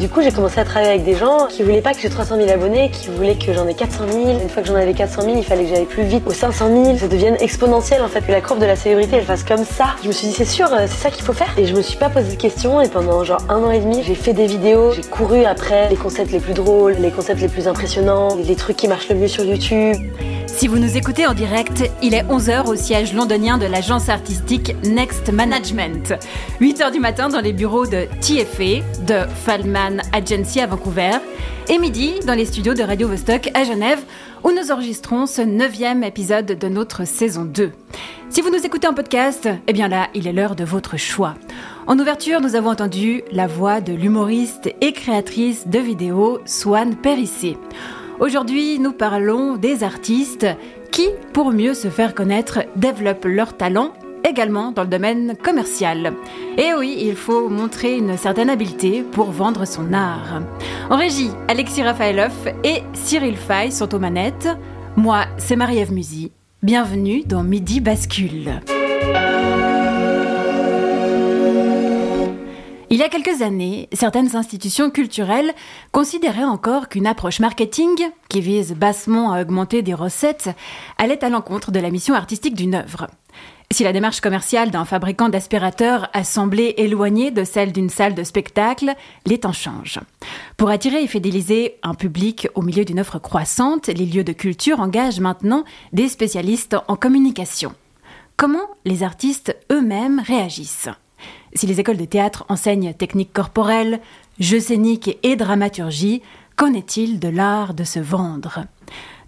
Du coup, j'ai commencé à travailler avec des gens qui voulaient pas que j'ai 300 000 abonnés, qui voulaient que j'en ai 400 000. Une fois que j'en avais 400 000, il fallait que j'aille plus vite aux 500 000. Ça devienne exponentiel en fait, que la courbe de la célébrité elle fasse comme ça. Je me suis dit, c'est sûr, euh, c'est ça qu'il faut faire. Et je me suis pas posé de questions. Et pendant genre un an et demi, j'ai fait des vidéos. J'ai couru après les concepts les plus drôles, les concepts les plus impressionnants, les trucs qui marchent le mieux sur YouTube. Si vous nous écoutez en direct, il est 11h au siège londonien de l'agence artistique Next Management. 8h du matin dans les bureaux de TFA, de Feldman Agency à Vancouver, et midi dans les studios de Radio Vostok à Genève, où nous enregistrons ce neuvième épisode de notre saison 2. Si vous nous écoutez en podcast, eh bien là, il est l'heure de votre choix. En ouverture, nous avons entendu la voix de l'humoriste et créatrice de vidéos Swan Périssé. Aujourd'hui, nous parlons des artistes qui, pour mieux se faire connaître, développent leur talent également dans le domaine commercial. Et oui, il faut montrer une certaine habileté pour vendre son art. En régie, Alexis Rafaelov et Cyril Fay sont aux manettes. Moi, c'est Marie-Ève. Bienvenue dans Midi Bascule. Il y a quelques années, certaines institutions culturelles considéraient encore qu'une approche marketing, qui vise bassement à augmenter des recettes, allait à l'encontre de la mission artistique d'une œuvre. Si la démarche commerciale d'un fabricant d'aspirateurs a semblé éloignée de celle d'une salle de spectacle, les temps changent. Pour attirer et fidéliser un public au milieu d'une offre croissante, les lieux de culture engagent maintenant des spécialistes en communication. Comment les artistes eux-mêmes réagissent? Si les écoles de théâtre enseignent techniques corporelles, jeux scéniques et dramaturgie, qu'en est-il de l'art de se vendre?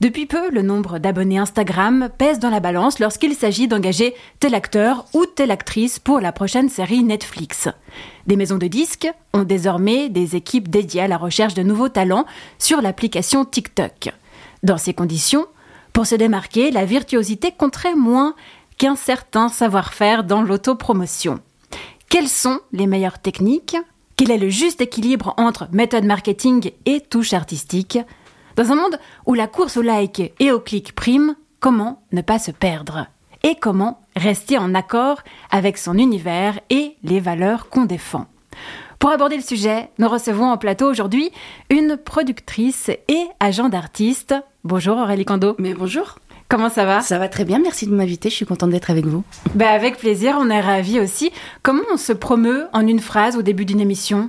Depuis peu, le nombre d'abonnés Instagram pèse dans la balance lorsqu'il s'agit d'engager tel acteur ou telle actrice pour la prochaine série Netflix. Des maisons de disques ont désormais des équipes dédiées à la recherche de nouveaux talents sur l'application TikTok. Dans ces conditions, pour se démarquer, la virtuosité compterait moins qu'un certain savoir-faire dans l'autopromotion. Quelles sont les meilleures techniques? Quel est le juste équilibre entre méthode marketing et touche artistique? Dans un monde où la course au like et au clic prime, comment ne pas se perdre? Et comment rester en accord avec son univers et les valeurs qu'on défend? Pour aborder le sujet, nous recevons en plateau aujourd'hui une productrice et agent d'artiste. Bonjour Aurélie Cando. Mais bonjour. Comment ça va? Ça va très bien, merci de m'inviter, je suis contente d'être avec vous. Bah avec plaisir, on est ravis aussi. Comment on se promeut en une phrase au début d'une émission?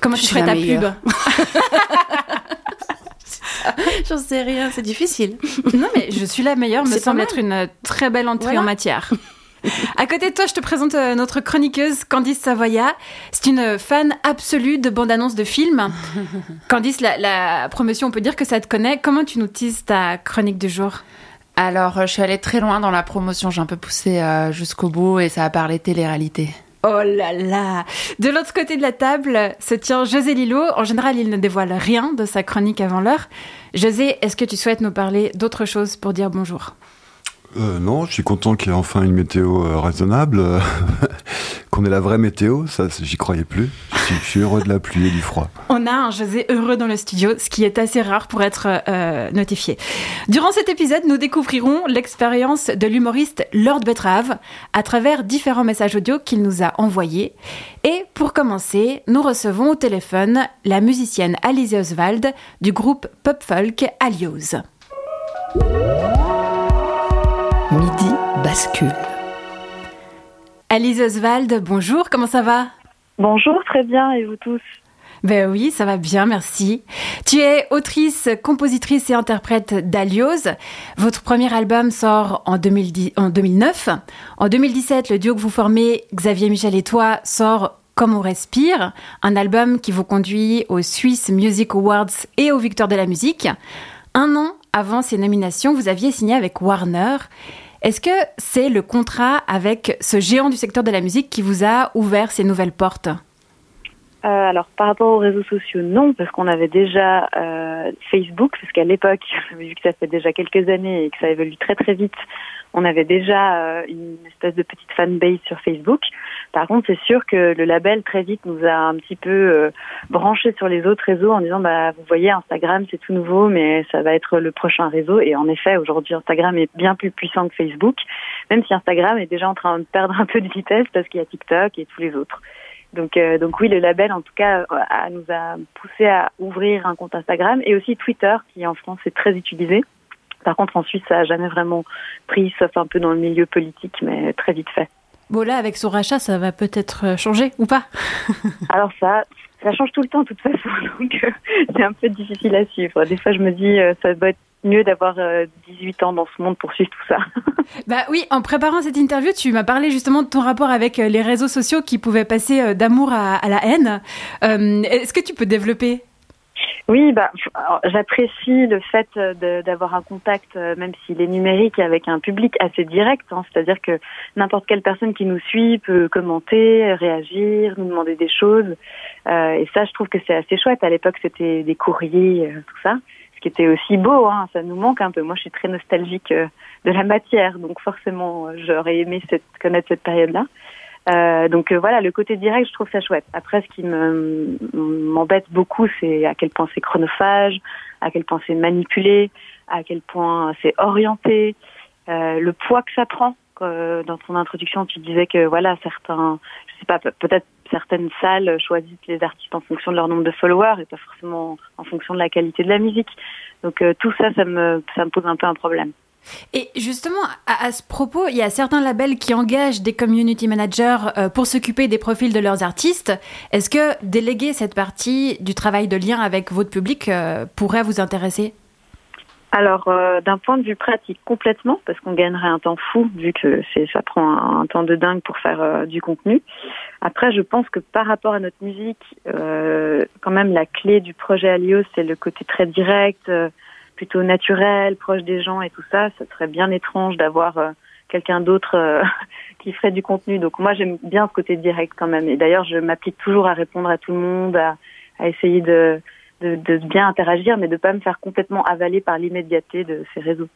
Comment Je tu ferais ta meilleure. pub? J'en sais rien, c'est difficile. Non mais je suis la meilleure, me semble être une très belle entrée Voilà. en matière. À côté de toi, je te présente euh, notre chroniqueuse Candice Savoya. C'est une fan absolue de bandes-annonces de films. Candice, la, la promotion, on peut dire que ça te connaît. Comment tu nous teases ta chronique du jour? Alors, euh, je suis allée très loin dans la promotion, j'ai un peu poussé euh, jusqu'au bout et ça a parlé télé-réalité. Oh là là De l'autre côté de la table se tient José Lillo. En général, il ne dévoile rien de sa chronique avant l'heure. José, est-ce que tu souhaites nous parler d'autre chose pour dire bonjour? Euh, non, je suis content qu'il y ait enfin une météo euh, raisonnable, qu'on ait la vraie météo, ça j'y croyais plus. Je suis, heureux de la pluie et du froid. On a un José heureux dans le studio, ce qui est assez rare pour être euh, notifié. Durant cet épisode, nous découvrirons l'expérience de l'humoriste Lord Betrave à travers différents messages audio qu'il nous a envoyés. Et pour commencer, nous recevons au téléphone la musicienne Alice Oswald du groupe pop folk Alios. Bascule. Alice Oswald, bonjour, comment ça va? Bonjour, très bien, et vous tous? Ben oui, ça va bien, merci. Tu es autrice, compositrice et interprète d'Alios. Votre premier album sort en, 2010 en 2009. En 2017, le duo que vous formez, Xavier Michel et toi, sort Comme on respire, un album qui vous conduit aux Swiss Music Awards et aux Victoires de la musique. Un an avant ces nominations, vous aviez signé avec Warner. Est-ce que c'est le contrat avec ce géant du secteur de la musique qui vous a ouvert ces nouvelles portes? Euh, alors par rapport aux réseaux sociaux, non, parce qu'on avait déjà euh, Facebook, parce qu'à l'époque, vu que ça fait déjà quelques années et que ça évolue très très vite, on avait déjà euh, une espèce de petite fanbase sur Facebook. Par contre, c'est sûr que le label très vite nous a un petit peu euh, branché sur les autres réseaux en disant bah vous voyez Instagram c'est tout nouveau mais ça va être le prochain réseau et en effet aujourd'hui Instagram est bien plus puissant que Facebook même si Instagram est déjà en train de perdre un peu de vitesse parce qu'il y a TikTok et tous les autres. Donc, euh, donc oui, le label, en tout cas, a, nous a poussé à ouvrir un compte Instagram et aussi Twitter, qui en France est très utilisé. Par contre, en Suisse, ça n'a jamais vraiment pris, sauf un peu dans le milieu politique, mais très vite fait. Bon, là, avec son rachat, ça va peut-être changer ou pas? Alors ça, ça change tout le temps de toute façon, donc euh, c'est un peu difficile à suivre. Des fois, je me dis, euh, ça doit être mieux d'avoir 18 ans dans ce monde pour suivre tout ça. bah oui, en préparant cette interview, tu m'as parlé justement de ton rapport avec les réseaux sociaux qui pouvaient passer d'amour à, à, la haine. Euh, Est-ce que tu peux développer? Oui, bah, j'apprécie le fait d'avoir un contact, même s'il est numérique, avec un public assez direct. Hein, C'est-à-dire que n'importe quelle personne qui nous suit peut commenter, réagir, nous demander des choses. Euh, et ça, je trouve que c'est assez chouette. À l'époque, c'était des courriers, euh, tout ça, qui était aussi beau. Hein, ça nous manque un peu. Moi, je suis très nostalgique euh, de la matière, donc forcément, j'aurais aimé connaître cette période-là. Euh, donc euh, voilà, le côté direct, je trouve ça chouette. Après, ce qui m'embête beaucoup, c'est à quel point c'est chronophage, à quel point c'est manipulé, à quel point c'est orienté, le poids que ça prend. Dans ton introduction, tu disais que voilà, certains, je sais pas, peut-être certaines salles choisissent les artistes en fonction de leur nombre de followers et pas forcément en fonction de la qualité de la musique. Donc tout ça, ça me, pose un peu un problème. Et justement, à, ce propos, il y a certains labels qui engagent des community managers euh, pour s'occuper des profils de leurs artistes. Est-ce que déléguer cette partie du travail de lien avec votre public euh, pourrait vous intéresser? Alors, euh, d'un point de vue pratique, complètement, parce qu'on gagnerait un temps fou, vu que ça prend un, temps de dingue pour faire du contenu. Après, je pense que par rapport à notre musique, quand même, la clé du projet Alios, c'est le côté très direct, plutôt naturel, proche des gens et tout ça, ça serait bien étrange d'avoir euh, quelqu'un d'autre euh, qui ferait du contenu. Donc moi j'aime bien ce côté direct quand même. Et d'ailleurs je m'applique toujours à répondre à tout le monde, à, à essayer de, de, de, bien interagir, mais de pas me faire complètement avaler par l'immédiateté de ces réseaux.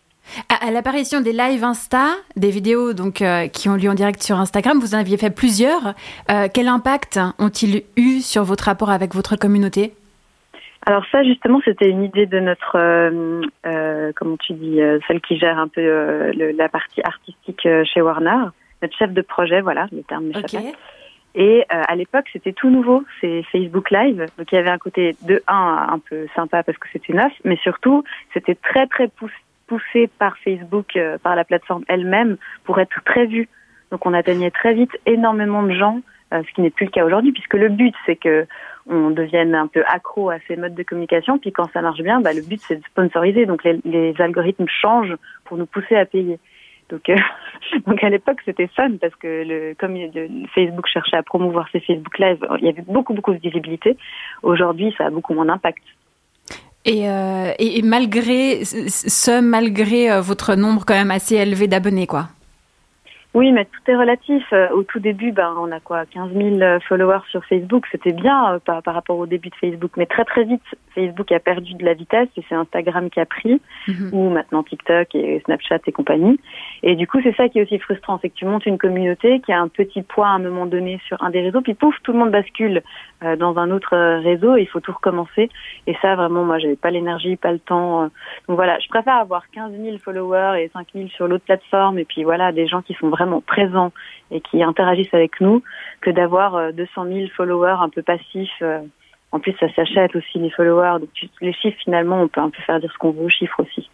À, l'apparition des lives Insta, des vidéos donc euh, qui ont lieu en direct sur Instagram, vous en aviez fait plusieurs. quel impact ont-ils eu sur votre rapport avec votre communauté? Alors ça justement c'était une idée de notre euh, euh comment tu dis euh, celle qui gère un peu euh, le, la partie artistique chez Warner notre chef de projet voilà le terme m'échappait et à l'époque c'était tout nouveau c'est Facebook Live donc il y avait un côté de un un peu sympa parce que c'était neuf mais surtout c'était très très poussé par Facebook par la plateforme elle-même pour être très vu donc on atteignait très vite énormément de gens ce qui n'est plus le cas aujourd'hui puisque le but c'est que on devienne un peu accro à ces modes de communication. Puis quand ça marche bien, bah, le but c'est de sponsoriser. Donc les, algorithmes changent pour nous pousser à payer. Donc, euh, donc à l'époque c'était fun parce que le, comme Facebook cherchait à promouvoir ses Facebook Live, il y avait beaucoup beaucoup de visibilité. Aujourd'hui, ça a beaucoup moins d'impact. Et, euh, et, malgré ce, malgré euh, votre nombre quand même assez élevé d'abonnés, quoi. Oui, mais tout est relatif. Euh, au tout début, ben, on a quoi 15 000 euh, followers sur Facebook. C'était bien euh, par, par, rapport au début de Facebook. Mais très très vite, Facebook a perdu de la vitesse et c'est Instagram qui a pris, mhm. ou maintenant TikTok et Snapchat et compagnie. Et du coup, c'est ça qui est aussi frustrant. C'est que tu montes une communauté qui a un petit poids à un moment donné sur un des réseaux, puis pouf, tout le monde bascule dans un autre réseau et il faut tout recommencer. Et ça, vraiment, moi, j'avais pas l'énergie, pas le temps. Donc voilà, je préfère avoir 15 000 followers et 5 000 sur l'autre plateforme et puis voilà, des gens qui sont vraiment vraiment présents et qui interagissent avec nous que d'avoir 200 euh, 000 followers un peu passifs. Euh. En plus, ça s'achète aussi les followers. Donc, les chiffres, finalement, on peut un peu faire dire ce qu'on veut aux chiffres aussi.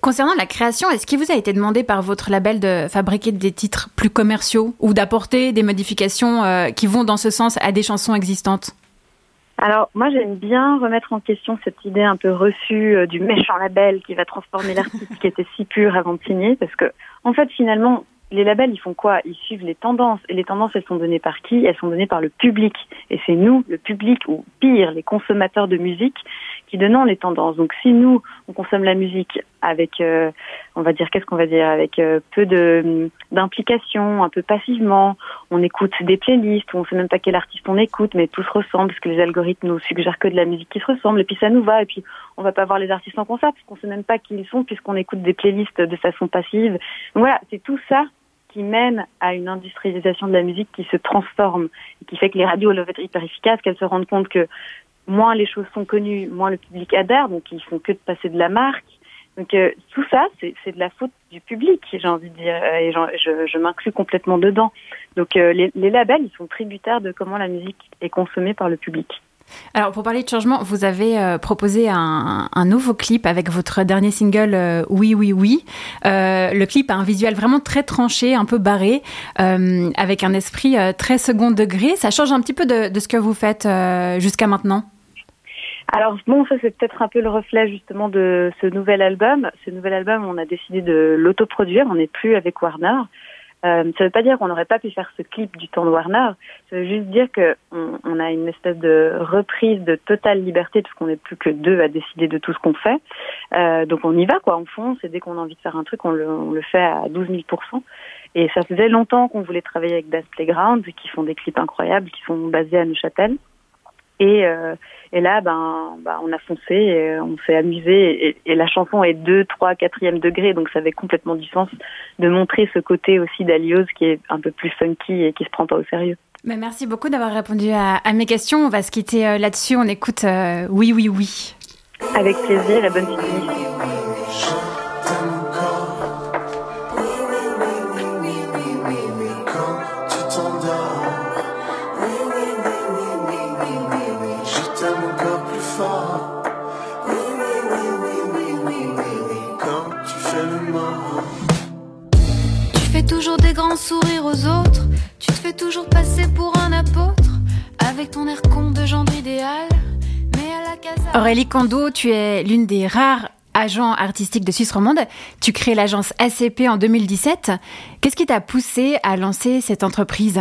Concernant la création, est-ce qu'il vous a été demandé par votre label de fabriquer des titres plus commerciaux ou d'apporter des modifications euh, qui vont dans ce sens à des chansons existantes? Alors moi j'aime bien remettre en question cette idée un peu reçue du méchant label qui va transformer l'artiste qui était si pur avant de signer parce que en fait finalement les labels, ils font quoi? Ils suivent les tendances. Et les tendances, elles sont données par qui? Elles sont données par le public. Et c'est nous, le public, ou pire, les consommateurs de musique, qui donnons les tendances. Donc si nous, on consomme la musique avec, euh, on va dire, qu'est-ce qu'on va dire, avec euh, peu de d'implication, un peu passivement. On écoute des playlists, on sait même pas quel artiste on écoute, mais tout se ressemble parce que les algorithmes nous suggèrent que de la musique qui se ressemble, et puis ça nous va. Et puis on va pas voir les artistes en concert parce qu'on sait même pas qui ils sont puisqu'on écoute des playlists de façon passive. Voilà, c'est tout ça qui mène à une industrialisation de la musique qui se transforme qui fait que les radios doivent être hyper efficaces, qu'elles se rendent compte que moins les choses sont connues, moins le public adhère, donc ils font que de passer de la marque. Donc euh, tout ça, c'est de la faute du public, j'ai envie de dire, et je, m'inclus complètement dedans. Donc euh, les, labels, ils sont tributaires de comment la musique est consommée par le public. Alors, pour parler de changement, vous avez euh, proposé un, nouveau clip avec votre dernier single euh, Oui, oui, oui. Euh, le clip a un visuel vraiment très tranché, un peu barré, avec un esprit très second degré. Ça change un petit peu de ce que vous faites jusqu'à maintenant? Alors bon, ça c'est peut-être un peu le reflet justement de ce nouvel album. Ce nouvel album, on a décidé de l'autoproduire. On n'est plus avec Warner. Euh, ça ne veut pas dire qu'on n'aurait pas pu faire ce clip du temps de Warner. Ça veut juste dire que on, on a une espèce de reprise de totale liberté parce qu'on n'est plus que deux à décider de tout ce qu'on fait. Euh, donc on y va quoi. En fond, c'est dès qu'on a envie de faire un truc, on le, on le fait à 12 000 Et ça faisait longtemps qu'on voulait travailler avec Das Playground, qui font des clips incroyables, qui sont basés à Neuchâtel. Et, euh, et là, ben, ben, on a foncé, et on s'est amusé, et, et, la chanson est 2, 3, 4e degré, donc ça avait complètement du sens de montrer ce côté aussi d'Aliose qui est un peu plus funky et qui se prend pas au sérieux. Mais merci beaucoup d'avoir répondu à, à, mes questions. On va se quitter euh, là-dessus. On écoute euh, Oui, oui, oui. Avec plaisir et bonne suite. Grands sourires aux autres. Tu te fais toujours passer pour un apôtre. Avec ton air con de gendre idéal. Mais à la casa... Aurélie Kondo, tu es l'une des rares agents artistiques de Suisse romande. Tu crées l'agence ACP en 2017. Qu'est-ce qui t'a poussé à lancer cette entreprise?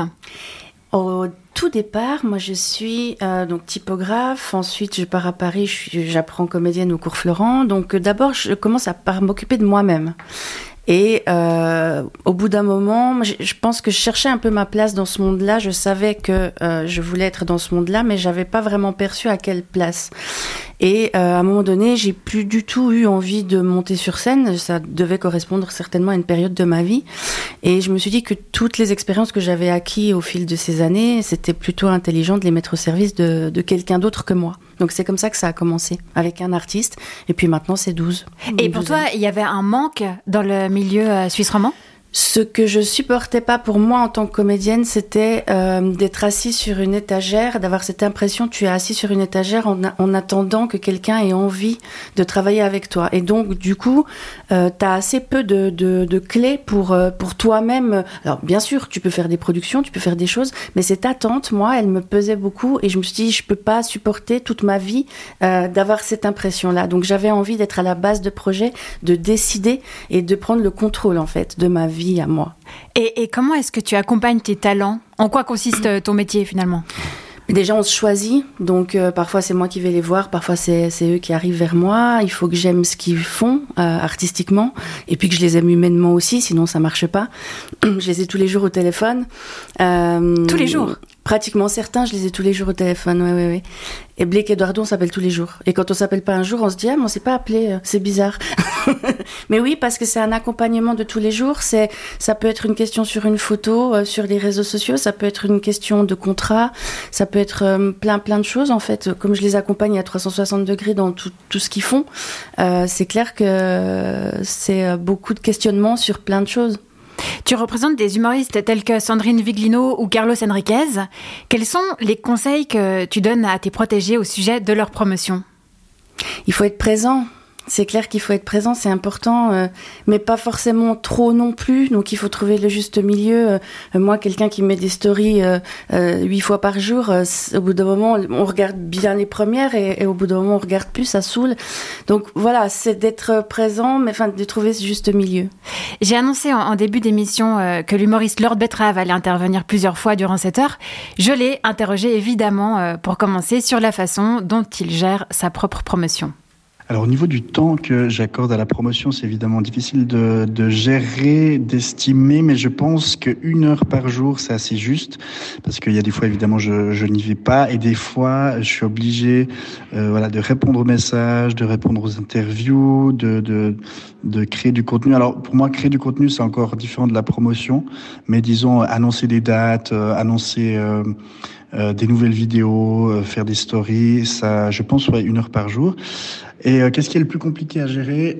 Au tout départ, moi je suis euh, donc typographe. Ensuite, je pars à Paris, j'apprends comédienne au cours Florent. Donc euh, d'abord, je commence à par m'occuper de moi-même. Et euh, au bout d'un moment, je, pense que je cherchais un peu ma place dans ce monde-là. Je savais que euh, je voulais être dans ce monde-là, mais j'avais pas vraiment perçu à quelle place. Et euh, à un moment donné, j'ai plus du tout eu envie de monter sur scène. Ça devait correspondre certainement à une période de ma vie. Et je me suis dit que toutes les expériences que j'avais acquises au fil de ces années, c'était plutôt intelligent de les mettre au service de, de quelqu'un d'autre que moi. Donc c'est comme ça que ça a commencé, avec un artiste. Et puis maintenant, c'est 12. Et pour toi, il y avait un manque dans le milieu euh, suisse romand ce que je supportais pas pour moi en tant que comédienne, c'était euh, d'être assis sur une étagère, d'avoir cette impression tu es assis sur une étagère en, en attendant que quelqu'un ait envie de travailler avec toi. Et donc du coup, euh, tu as assez peu de, de, de clés pour euh, pour toi-même. Alors bien sûr, tu peux faire des productions, tu peux faire des choses, mais cette attente, moi, elle me pesait beaucoup et je me suis dit je peux pas supporter toute ma vie euh, d'avoir cette impression-là. Donc j'avais envie d'être à la base de projet, de décider et de prendre le contrôle en fait de ma vie à moi. Et, et comment est-ce que tu accompagnes tes talents? En quoi consiste ton métier finalement? Déjà, on se choisit, donc euh, parfois c'est moi qui vais les voir, parfois c'est eux qui arrivent vers moi. Il faut que j'aime ce qu'ils font euh, artistiquement, et puis que je les aime humainement aussi, sinon ça marche pas. je les ai tous les jours au téléphone. Euh, tous les jours? Pratiquement certains, je les ai tous les jours au téléphone, ouais, ouais, ouais. Et Blake Eduardo, on s'appelle tous les jours. Et quand on s'appelle pas un jour, on se dit, ah, mais on s'est pas appelé, euh, c'est bizarre. mais oui, parce que c'est un accompagnement de tous les jours. C'est, ça peut être une question sur une photo, euh, sur les réseaux sociaux, ça peut être une question de contrat, ça peut être euh, plein, plein de choses, en fait. Comme je les accompagne à 360 degrés dans tout, tout ce qu'ils font, euh, c'est clair que c'est beaucoup de questionnements sur plein de choses. Tu représentes des humoristes tels que Sandrine Viglino ou Carlos Enriquez. Quels sont les conseils que tu donnes à tes protégés au sujet de leur promotion? Il faut être présent. C'est clair qu'il faut être présent, c'est important, euh, mais pas forcément trop non plus. Donc il faut trouver le juste milieu. Euh, moi, quelqu'un qui met des stories euh, huit fois par jour, au bout d'un moment, on regarde bien les premières et, et, au bout d'un moment, on regarde plus, ça saoule. Donc voilà, c'est d'être présent, mais enfin de trouver ce juste milieu. J'ai annoncé en, en début d'émission que l'humoriste Lord Betrave allait intervenir plusieurs fois durant cette heure. Je l'ai interrogé évidemment pour commencer sur la façon dont il gère sa propre promotion. Alors au niveau du temps que j'accorde à la promotion, c'est évidemment difficile de, gérer, d'estimer, mais je pense qu'une heure par jour, c'est assez juste, parce qu'il y a des fois évidemment je, n'y vais pas, et des fois je suis obligé euh, voilà, de répondre aux messages, de répondre aux interviews, de créer du contenu. Alors pour moi, créer du contenu, c'est encore différent de la promotion, mais disons annoncer des dates, euh, annoncer... Euh, euh, des nouvelles vidéos, euh, faire des stories, ça, je pense, ouais, une heure par jour. Et euh, qu'est-ce qui est le plus compliqué à gérer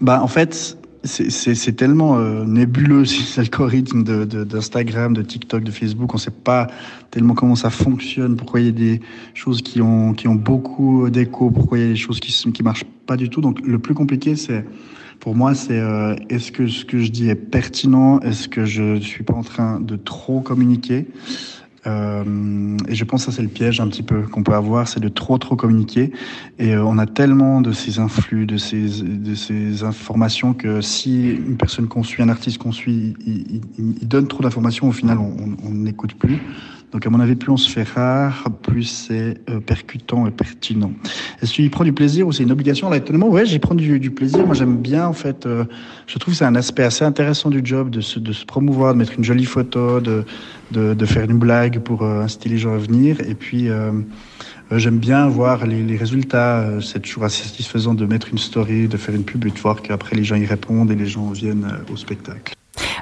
Bah, en fait, c'est tellement nébuleux ces algorithmes d'Instagram, de, de, de, TikTok, de Facebook. On ne sait pas tellement comment ça fonctionne, pourquoi il y a des choses qui ont, qui ont beaucoup d'écho, pourquoi il y a des choses qui qui marchent pas du tout. Donc le plus compliqué, c'est pour moi, c'est euh, est-ce que ce que je dis est pertinent? Est-ce que je suis pas en train de trop communiquer? Euh, et je pense que ça c'est le piège un petit peu qu'on peut avoir, c'est de trop trop communiquer. Et euh, on a tellement de ces influx, de ces de ces informations que si une personne qu'on suit, un artiste qu'on suit, il, il, il, donne trop d'informations, au final on n'écoute plus. Donc à mon avis, plus on se fait rare, plus c'est euh, percutant et pertinent. Est-ce que tu y prends du plaisir ou c'est une obligation? Là, étonnamment, ouais, j'y prends du, plaisir. Moi, j'aime bien, en fait. Euh, je trouve que c'est un aspect assez intéressant du job de se, de se promouvoir, de mettre une jolie photo, de, de, de faire une blague pour euh, inciter les gens à venir. Et puis, euh, j'aime bien voir les, les résultats. C'est toujours assez satisfaisant de mettre une story, de faire une pub et de voir qu'après les gens y répondent et les gens viennent au spectacle.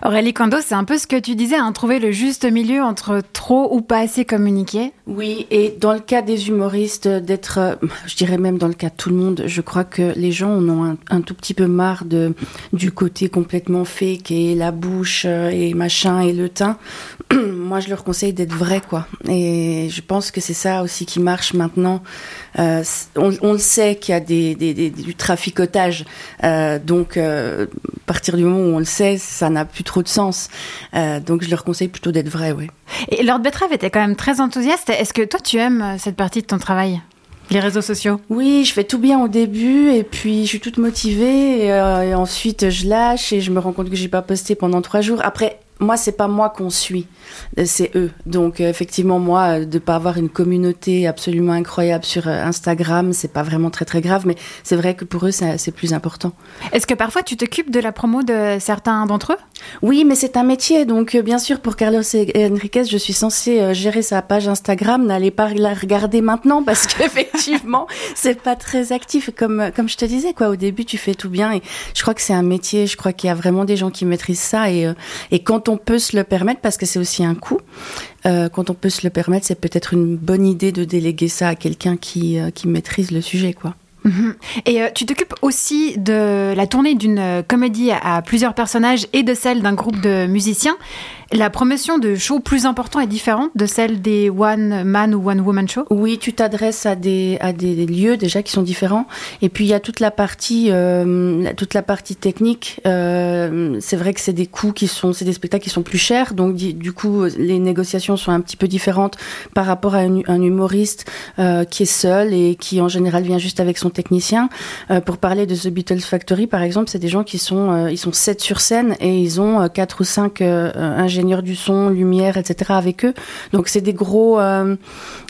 Aurélie Kando, c'est un peu ce que tu disais, hein, trouver le juste milieu entre trop ou pas assez communiquer. Oui, et dans le cas des humoristes, d'être, je dirais même dans le cas de tout le monde, je crois que les gens en ont un, tout petit peu marre du côté complètement fake et la bouche et machin et le teint. Moi, je leur conseille d'être vrai, quoi. Et je pense que c'est ça aussi qui marche maintenant. Euh, on, on, le sait qu'il y a des, des, des, du traficotage. Euh, donc, euh, à partir du moment où on le sait, ça n'a plus trop de sens. Donc je leur conseille plutôt d'être vrai, oui. Et Lord Betrave était quand même très enthousiaste. Est-ce que toi tu aimes cette partie de ton travail? Les réseaux sociaux? Oui, je fais tout bien au début et puis je suis toute motivée et, euh, et ensuite je lâche et je me rends compte que j'ai pas posté pendant trois jours. Après, moi, c'est pas moi qu'on suit, c'est eux. Donc, euh, effectivement, moi, de pas avoir une communauté absolument incroyable sur euh, Instagram, c'est pas vraiment très très grave, mais c'est vrai que pour eux, c'est plus important. Est-ce que parfois tu t'occupes de la promo de certains d'entre eux? Oui, mais c'est un métier, donc euh, bien sûr, pour Carlos Enriquez, je suis censée gérer sa page Instagram. N'allez pas la regarder maintenant parce qu'effectivement, c'est pas très actif. Comme comme je te disais, quoi, au début, tu fais tout bien et je crois que c'est un métier. Je crois qu'il y a vraiment des gens qui maîtrisent ça et et quand on on peut se le permettre, parce que c'est aussi un coût, euh, quand on peut se le permettre, c'est peut-être une bonne idée de déléguer ça à quelqu'un qui, euh, qui maîtrise le sujet, quoi. Mmh. Et euh, tu t'occupes aussi de la tournée d'une comédie à plusieurs personnages et de celle d'un groupe de musiciens. La promotion de shows plus importants est différente de celle des one man ou one woman show? Oui, tu t'adresses à des, à des lieux déjà qui sont différents. Et puis il y a toute la partie, euh, toute la partie technique. Euh, c'est vrai que c'est des coûts qui sont, c'est des spectacles qui sont plus chers. Donc du coup, les négociations sont un petit peu différentes par rapport à un, humoriste euh, qui est seul et qui en général vient juste avec son technicien. Euh, pour parler de The Beatles Factory, par exemple, c'est des gens qui sont, euh, ils sont sept sur scène et ils ont quatre ou cinq ingénieurs du son, lumière, etc. avec eux. Donc c'est des gros, euh,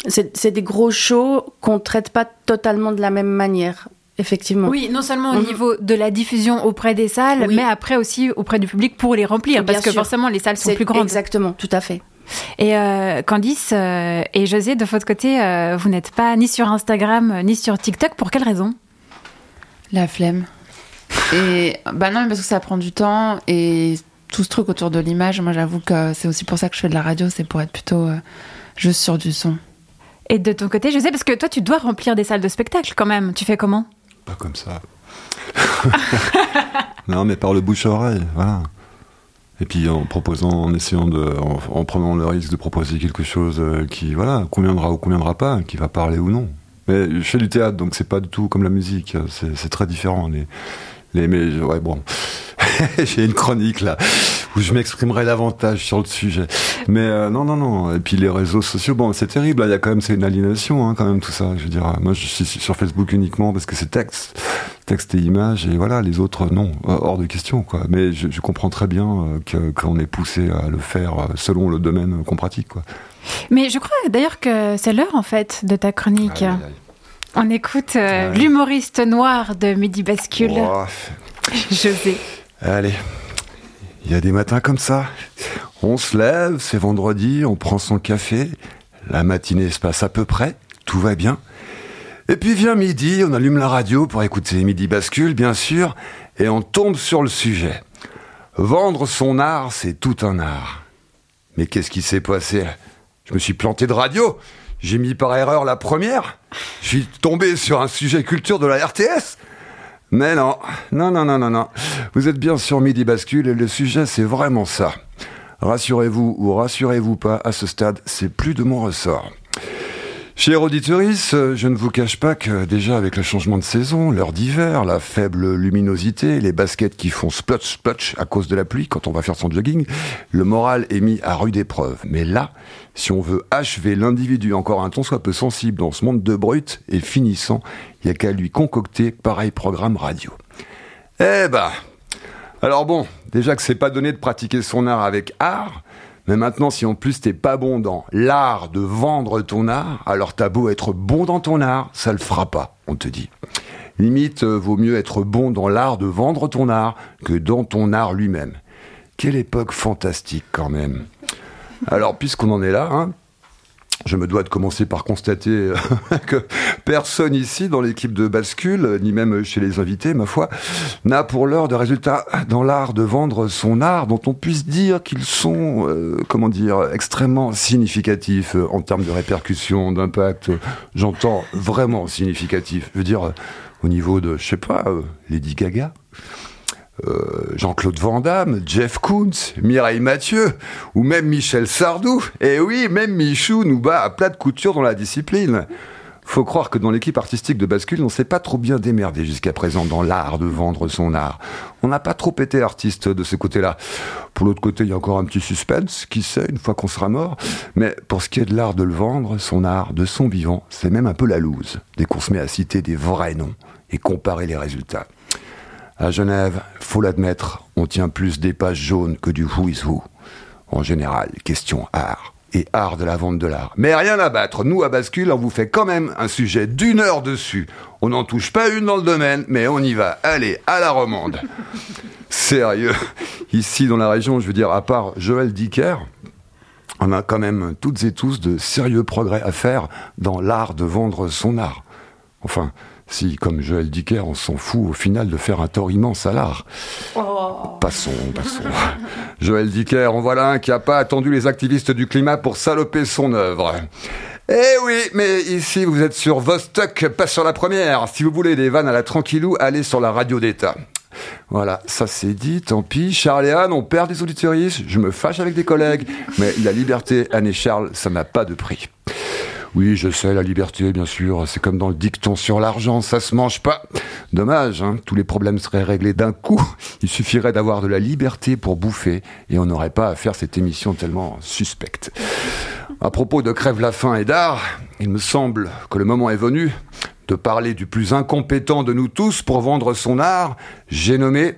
c'est des gros shows qu'on traite pas totalement de la même manière. Effectivement. Oui, non seulement au mmh. niveau de la diffusion auprès des salles, oui. mais après aussi auprès du public pour les remplir, Bien parce sûr. que forcément les salles sont plus grandes. Exactement, tout à fait. Et euh, Candice euh, et José, de votre côté, euh, vous n'êtes pas ni sur Instagram ni sur TikTok. Pour quelle raison? La flemme. Et bah non, parce que ça prend du temps et tout ce truc autour de l'image, moi j'avoue que c'est aussi pour ça que je fais de la radio, c'est pour être plutôt euh, juste sur du son. Et de ton côté, je sais, parce que toi tu dois remplir des salles de spectacle quand même, tu fais comment? Pas comme ça. non, mais par le bouche-oreille, voilà. Et puis en proposant, en essayant de, en, en, prenant le risque de proposer quelque chose euh, qui, voilà, conviendra ou conviendra pas, qui va parler ou non. Mais je fais du théâtre, donc c'est pas du tout comme la musique, c'est très différent. Les, les, mais ouais, bon. j'ai une chronique là où je m'exprimerai davantage sur le sujet. Mais euh, non, non, non. Et puis les réseaux sociaux, bon, c'est terrible. Il y a quand même c'est une aliénation, hein, quand même tout ça. Je veux dire, moi, je suis sur Facebook uniquement parce que c'est texte, texte et images, et voilà. Les autres, non, hors de question, quoi. Mais je, je comprends très bien euh, qu'on est poussé à le faire euh, selon le domaine qu'on pratique, quoi. Mais je crois d'ailleurs que c'est l'heure en fait de ta chronique. Aïe, aïe, aïe. On écoute euh, l'humoriste noir de Midi Bascule, Oh, José. Allez, il y a des matins comme ça. On se lève, c'est vendredi, on prend son café, la matinée se passe à peu près, tout va bien. Et puis vient midi, on allume la radio pour écouter Midi Bascule, bien sûr, et on tombe sur le sujet. Vendre son art, c'est tout un art. Mais qu'est-ce qui s'est passé? Je me suis planté de radio. J'ai mis par erreur la première. Je suis tombé sur un sujet culture de la RTS. Mais non, non, non, non, non, non. Vous êtes bien sur Midi Bascule et le sujet, c'est vraiment ça. Rassurez-vous ou rassurez-vous pas, à ce stade, c'est plus de mon ressort. Chers auditeurs, je ne vous cache pas que déjà avec le changement de saison, l'heure d'hiver, la faible luminosité, les baskets qui font splotch splotch à cause de la pluie quand on va faire son jogging, le moral est mis à rude épreuve. Mais là, si on veut achever l'individu encore un ton soit peu sensible dans ce monde de brut et finissant, il n'y a qu'à lui concocter pareil programme radio. Eh ben, alors bon, déjà que c'est pas donné de pratiquer son art avec art, mais maintenant si en plus t'es pas bon dans l'art de vendre ton art, alors t'as beau être bon dans ton art, ça le fera pas, on te dit. Limite, euh, vaut mieux être bon dans l'art de vendre ton art que dans ton art lui-même. Quelle époque fantastique quand même. Alors, puisqu'on en est là, hein, je me dois de commencer par constater euh, que personne ici dans l'équipe de bascule, ni même chez les invités, ma foi, n'a pour l'heure de résultats dans l'art de vendre son art dont on puisse dire qu'ils sont, euh, comment dire, extrêmement significatifs euh, en termes de répercussions, d'impact. J'entends vraiment significatif. Je veux dire, au niveau de, je sais pas, Lady Gaga. Euh, Jean-Claude Van Damme, Jeff Koons, Mireille Mathieu, ou même Michel Sardou. Et oui, même Michou nous bat à plat de couture dans la discipline. Faut croire que dans l'équipe artistique de Bascule, on s'est pas trop bien démerdé jusqu'à présent dans l'art de vendre son art. On n'a pas trop été artiste de ce côté-là. Pour l'autre côté, il y a encore un petit suspense, qui sait, une fois qu'on sera mort. Mais pour ce qui est de l'art de le vendre, son art, de son vivant, c'est même un peu la loose, dès qu'on se met à citer des vrais noms et comparer les résultats. À Genève, faut l'admettre, on tient plus des pages jaunes que du who is who. En général, question art et art de la vente de l'art. Mais rien à battre, nous à Bascule, on vous fait quand même un sujet d'une heure dessus. On n'en touche pas une dans le domaine, mais on y va. Allez, à la romande. Sérieux, ici dans la région, je veux dire, à part Joël Dicker, on a quand même toutes et tous de sérieux progrès à faire dans l'art de vendre son art. Enfin, si, comme Joël Dicker, on s'en fout au final de faire un tort immense à l'art. Passons, passons. Joël Dicker, en voilà un qui n'a pas attendu les activistes du climat pour saloper son œuvre. Eh oui, mais ici vous êtes sur Vostok, pas sur la première. Si vous voulez des vannes à la tranquillou, allez sur la radio d'État. Voilà, ça c'est dit, tant pis. Charles et Anne, on perd des auditoristes, je me fâche avec des collègues, mais la liberté, Anne et Charles, ça n'a pas de prix. Oui, je sais, la liberté, bien sûr, c'est comme dans le dicton sur l'argent, ça se mange pas. Dommage, hein, tous les problèmes seraient réglés d'un coup. Il suffirait d'avoir de la liberté pour bouffer et on n'aurait pas à faire cette émission tellement suspecte. À propos de crève la faim et d'art, il me semble que le moment est venu de parler du plus incompétent de nous tous pour vendre son art. J'ai nommé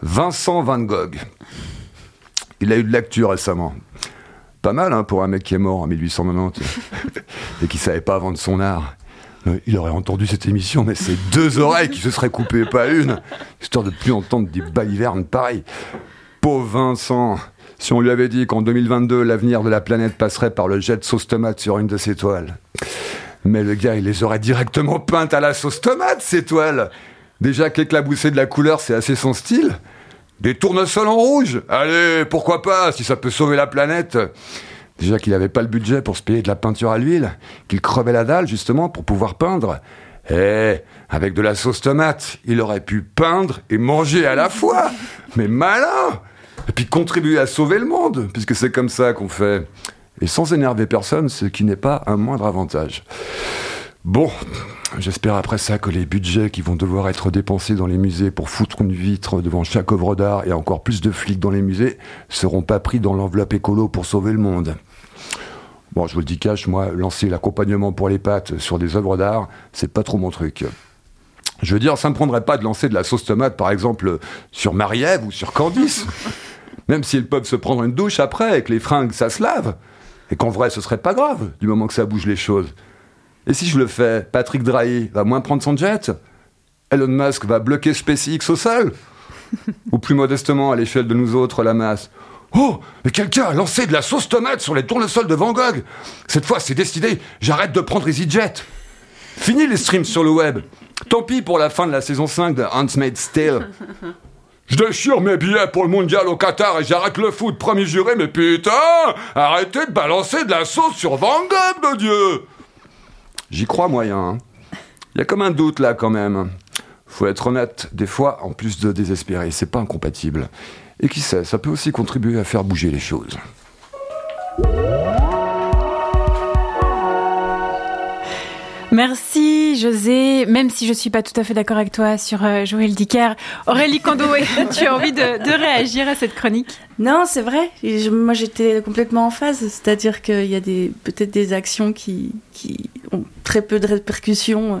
Vincent Van Gogh. Il a eu de l'actu récemment. Pas mal hein, pour un mec qui est mort en 1890 et qui savait pas vendre son art. Euh, Il aurait entendu cette émission, mais c'est deux oreilles qui se seraient coupées, pas une, histoire de plus entendre des balivernes pareils. Pauvre Vincent, si on lui avait dit qu'en 2022, l'avenir de la planète passerait par le jet de sauce tomate sur une de ses toiles. Mais le gars, il les aurait directement peintes à la sauce tomate, ces toiles. Déjà qu'éclabousser de la couleur, c'est assez son style. Des tournesols en rouge Allez, pourquoi pas, si ça peut sauver la planète Déjà qu'il n'avait pas le budget pour se payer de la peinture à l'huile, qu'il crevait la dalle justement pour pouvoir peindre. Eh, avec de la sauce tomate, il aurait pu peindre et manger à la fois Mais malin Et puis contribuer à sauver le monde, puisque c'est comme ça qu'on fait. Et sans énerver personne, ce qui n'est pas un moindre avantage. Bon, j'espère après ça que les budgets qui vont devoir être dépensés dans les musées pour foutre une vitre devant chaque œuvre d'art et encore plus de flics dans les musées seront pas pris dans l'enveloppe écolo pour sauver le monde. Bon, je vous le dis cash, moi, lancer l'accompagnement pour les pâtes sur des œuvres d'art, c'est pas trop mon truc. Je veux dire, ça me prendrait pas de lancer de la sauce tomate, par exemple, sur Marie-Ève ou sur Candice. Même si elles peuvent se prendre une douche après, avec les fringues, ça se lave. Et qu'en vrai, ce serait pas grave, du moment que ça bouge les choses. Et si je le fais, Patrick Drahi va moins prendre son jet? Elon Musk va bloquer SpaceX au sol? Ou plus modestement, à l'échelle de nous autres, la masse. Oh, mais quelqu'un a lancé de la sauce tomate sur les tournesols de Van Gogh. Cette fois, c'est décidé, j'arrête de prendre EasyJet. Fini les streams sur le web. Tant pis pour la fin de la saison 5 de Handmaid's Tale je déchire mes billets pour le mondial au Qatar et j'arrête le foot, premier juré, mais putain Arrêtez de balancer de la sauce sur Van Gogh, de Dieu J'y crois moyen. Il y a comme un doute là quand même. Faut être honnête, des fois, en plus de désespérer, c'est pas incompatible. Et qui sait, ça peut aussi contribuer à faire bouger les choses. Merci José, même si je suis pas tout à fait d'accord avec toi sur euh, Joël Dicker. Aurélie Condoé, tu as envie de, réagir à cette chronique? Non, c'est vrai. moi, j'étais complètement en phase. C'est-à-dire qu'il y a peut-être des actions qui, qui ont très peu de répercussions euh,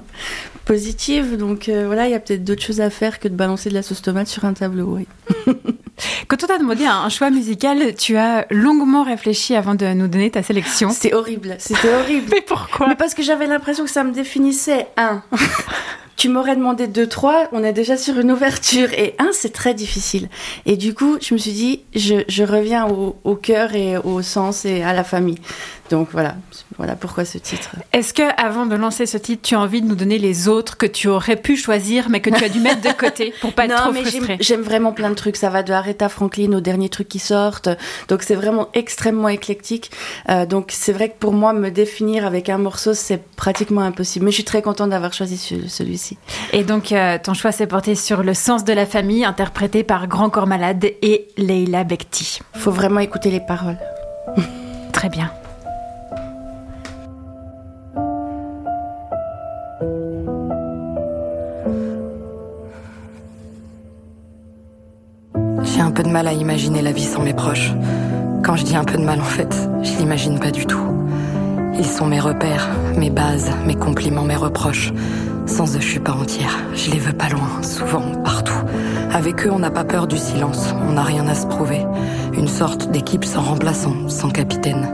positives. Donc euh, voilà, il y a peut-être d'autres choses à faire que de balancer de la sauce tomate sur un tableau. Oui. Quand on t'a demandé un choix musical, tu as longuement réfléchi avant de nous donner ta sélection. C'était horrible, c'était horrible. Mais pourquoi? Mais parce que j'avais l'impression que ça me définissait. Un, tu m'aurais demandé deux, trois, on est déjà sur une ouverture. Et un, c'est très difficile. Et du coup, je me suis dit, je, je reviens au, au cœur et au sens et à la famille. Donc voilà, voilà pourquoi ce titre. Est-ce que avant de lancer ce titre, tu as envie de nous donner les autres que tu aurais pu choisir, mais que tu as dû mettre de côté pour pas être non, trop mais J'aime vraiment plein de trucs. Ça va de Aretha Franklin aux derniers trucs qui sortent. Donc c'est vraiment extrêmement éclectique. Euh, donc c'est vrai que pour moi, me définir avec un morceau, c'est pratiquement impossible. Mais je suis très contente d'avoir choisi celui-ci. Et donc euh, ton choix s'est porté sur le sens de la famille, interprété par Grand Corps Malade et Leila Bekti. Faut vraiment écouter les paroles. Très bien. J'ai un peu de mal à imaginer la vie sans mes proches. Quand je dis un peu de mal, en fait, je l'imagine pas du tout. Ils sont mes repères, mes bases, mes compliments, mes reproches. Sans eux, je suis pas entière. Je les veux pas loin, souvent, partout. Avec eux, on n'a pas peur du silence. On n'a rien à se prouver. Une sorte d'équipe sans remplaçant, sans capitaine.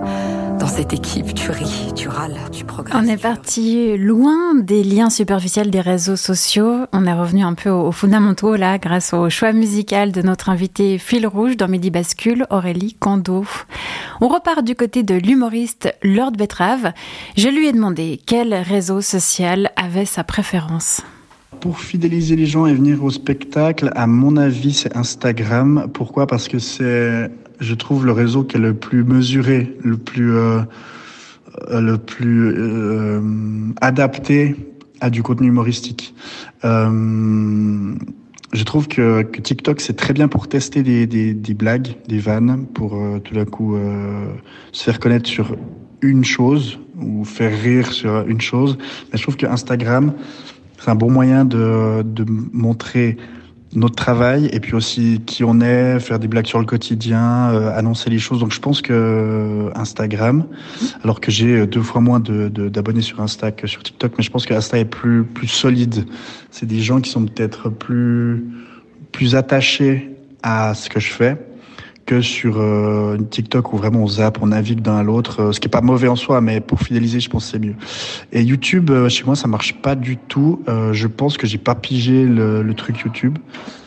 Dans cette équipe, tu ris, tu râles, tu progresses. On est parti loin des liens superficiels des réseaux sociaux. On est revenu un peu aux fondamentaux là, grâce au choix musical de notre invité fil rouge dans Midi Bascule, Aurélie Cando. On repart du côté de l'humoriste Lord Betrave. Je lui ai demandé quel réseau social avait sa préférence. Pour fidéliser les gens et venir au spectacle, à mon avis, c'est Instagram. Pourquoi? Parce que c'est, je trouve, le réseau qui est le plus mesuré, le plus, euh, le plus euh, adapté à du contenu humoristique. Euh, je trouve que, TikTok, c'est très bien pour tester des, des, des blagues, des vannes, pour euh, tout d'un coup euh, se faire connaître sur une chose ou faire rire sur une chose. Mais je trouve que Instagram, c'est un bon moyen de, de montrer notre travail et puis aussi qui on est, faire des blagues sur le quotidien, euh, annoncer les choses. Donc je pense que Instagram, alors que j'ai deux fois moins de, de, d'abonnés sur Insta que sur TikTok, mais je pense que Insta est plus plus solide. C'est des gens qui sont peut-être plus plus attachés à ce que je fais que sur euh, TikTok où vraiment on zappe, on navigue d'un à l'autre, euh, ce qui est pas mauvais en soi, mais pour fidéliser, je pense c'est mieux. Et YouTube, euh, chez moi, ça marche pas du tout. Euh, je pense que j'ai pas pigé le, le, truc YouTube.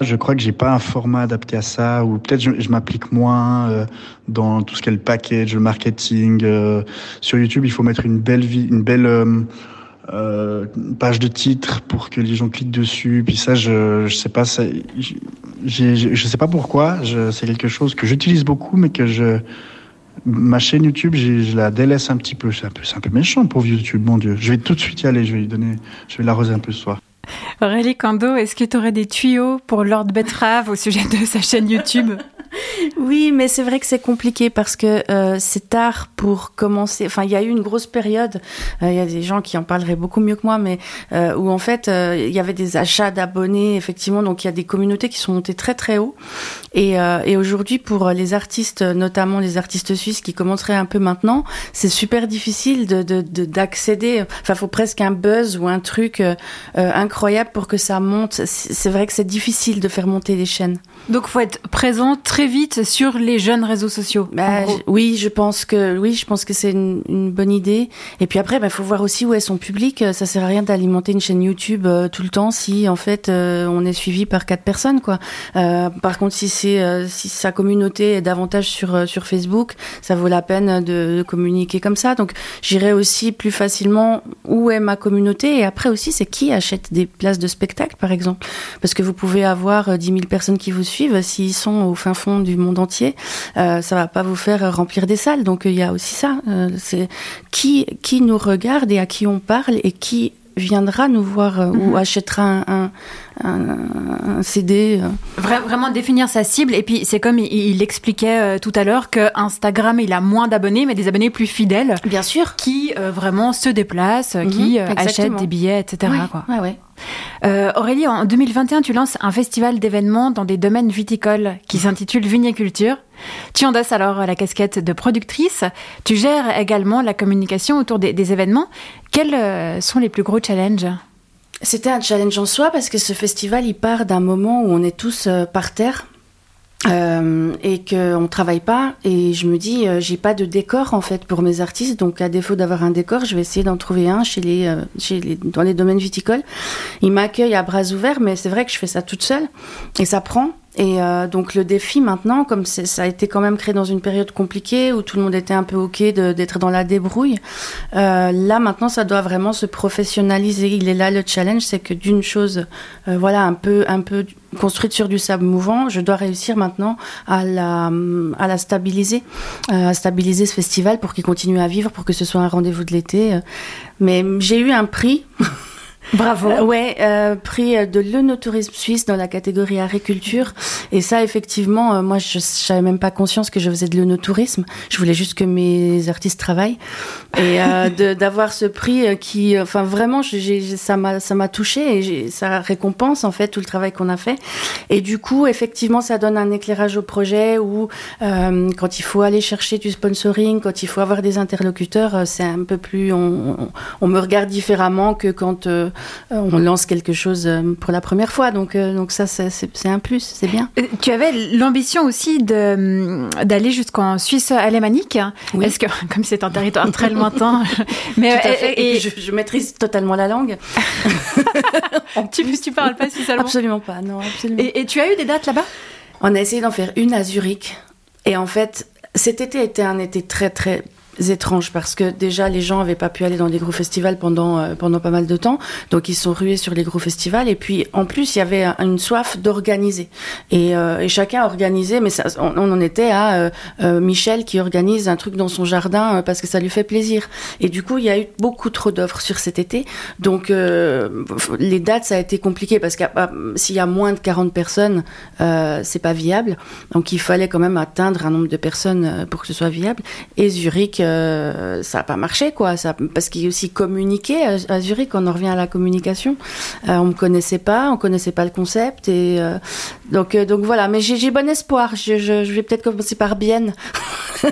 Je crois que j'ai pas un format adapté à ça, ou peut-être je, je m'applique moins euh, dans tout ce qui est le package, le marketing. Euh, sur YouTube, il faut mettre une belle vie, une belle euh, page de titre pour que les gens cliquent dessus. Puis ça, je, je sais pas, ça, j'ai, je sais pas pourquoi. Je, c'est quelque chose que j'utilise beaucoup, mais que je, ma chaîne YouTube, je la délaisse un petit peu. C'est un peu, c'est un peu méchant, pauvre YouTube, mon Dieu. Je vais tout de suite y aller. Je vais lui donner, je vais l'arroser un peu ce soir. Aurélie Kando, est-ce que tu aurais des tuyaux pour Lord Betrave au sujet de sa chaîne YouTube Oui, mais c'est vrai que c'est compliqué parce que euh, c'est tard pour commencer. Enfin, il y a eu une grosse période. Il euh, y a des gens qui en parleraient beaucoup mieux que moi, mais euh, où en fait il y avait des achats d'abonnés, effectivement. Donc il y a des communautés qui sont montées très très haut. Et, euh, et aujourd'hui, pour les artistes, notamment les artistes suisses qui commenceraient un peu maintenant, c'est super difficile de, de, de, d'accéder. Enfin, faut presque un buzz ou un truc incroyable pour que ça monte. C'est vrai que c'est difficile de faire monter les chaînes. Donc, faut être présent très vite sur les jeunes réseaux sociaux. Bah, je- oui, je pense que oui, je pense que c'est une, une bonne idée. Et puis après, il faut voir aussi où est son public. Ça sert à rien d'alimenter une chaîne YouTube euh, tout le temps si en fait euh, on est suivi par quatre personnes, quoi. Euh, par contre, si c'est euh, si sa communauté est davantage sur euh, sur Facebook, ça vaut la peine de, de communiquer comme ça. Donc, j'irai aussi plus facilement où est ma communauté. Et après aussi, c'est qui achète des places de spectacle, par exemple, parce que vous pouvez avoir euh, 10 000 personnes qui vous suivent s'ils sont au fin fond du monde entier euh, ça va pas vous faire remplir des salles. Donc il y a aussi ça. Euh, c'est qui qui nous regarde et à qui on parle et qui viendra nous voir euh, ou achètera un, un, un- un CD. euh. Vra- vraiment définir sa cible. Et puis, c'est comme il, il expliquait euh, tout à l'heure que Instagram, il a moins d'abonnés, mais des abonnés plus fidèles. Bien sûr. Qui euh, vraiment se déplacent, euh, qui euh, achètent des billets, etc. Quoi. ouais, ouais. Euh, Aurélie, en 2021, tu lances un festival d'événements dans des domaines viticoles qui s'intitule Viniculture. Tu endosses alors la casquette de productrice. Tu gères également la communication autour des, des événements. Quels sont les plus gros challenges? C'était un challenge en soi parce que ce festival, il part d'un moment où on est tous euh, par terre. euh, et qu'on travaille pas. Et je me dis euh, j'ai pas de décor en fait pour mes artistes. Donc à défaut d'avoir un décor je vais essayer d'en trouver un chez les, euh, chez les dans les domaines viticoles. Ils m'accueillent à bras ouverts mais c'est vrai que je fais ça toute seule. Et ça prend et euh, donc le défi maintenant, comme ça a été quand même créé dans une période compliquée où tout le monde était un peu ok d'être dans la débrouille, euh, là maintenant ça doit vraiment se professionnaliser. Il est là le challenge, c'est que d'une chose, euh, voilà, un peu, un peu construite sur du sable mouvant, je dois réussir maintenant à la, à la stabiliser, euh, à stabiliser ce festival pour qu'il continue à vivre, pour que ce soit un rendez-vous de l'été. euh. Mais j'ai eu un prix. Bravo. Euh, ouais, euh, prix euh, de l'œnotourisme suisse dans la catégorie agriculture. Et ça, effectivement, euh, moi, je n'avais même pas conscience que je faisais de l'œnotourisme. Je voulais juste que mes artistes travaillent. Et euh, d'avoir ce prix euh, qui, enfin, vraiment, j'ai- j'ai- ça m'a ça m'a touché et ça récompense en fait tout le travail qu'on a fait. Et du coup, effectivement, ça donne un éclairage au projet où euh, quand il faut aller chercher du sponsoring, quand il faut avoir des interlocuteurs, euh, c'est un peu plus, on, on, on me regarde différemment que quand euh, on lance quelque chose euh, pour la première fois. Donc, euh, donc ça, c'est un plus, c'est bien. Euh, Tu avais l'ambition aussi de- d'aller jusqu'en Suisse alémanique. Oui. Est-ce que, comme c'est un territoire très lointain, mais Tout à euh, fait. et- Et, puis, je, je maîtrise totalement la langue. tu, tu parles pas suisse allemand Absolument pas, non, absolument. Et, et tu as eu des dates là-bas? On a essayé d'en faire une à Zurich. Et en fait, cet été était un été très très étrange parce que déjà les gens avaient pas pu aller dans des gros festivals pendant euh, pendant pas mal de temps. Donc ils sont rués sur les gros festivals. Et puis en plus il y avait un- une soif d'organiser. Et, euh, et chacun organisait mais ça, on, en était à euh, euh, Michel qui organise un truc dans son jardin euh, parce que ça lui fait plaisir. Et du coup il y a eu beaucoup trop d'offres sur cet été. Donc euh, les dates ça a été compliqué parce que s'il y a moins de 40 personnes c'est pas viable. Donc il fallait quand même atteindre un nombre de personnes pour que ce soit viable. Et Zurich euh, ça a pas marché quoi ça, parce qu'il y a aussi communiqué à, à Zurich on en revient à la communication euh, on me connaissait pas on connaissait pas le concept et euh, donc donc voilà mais j'ai bon espoir je, je, je vais peut-être commencer par Bienne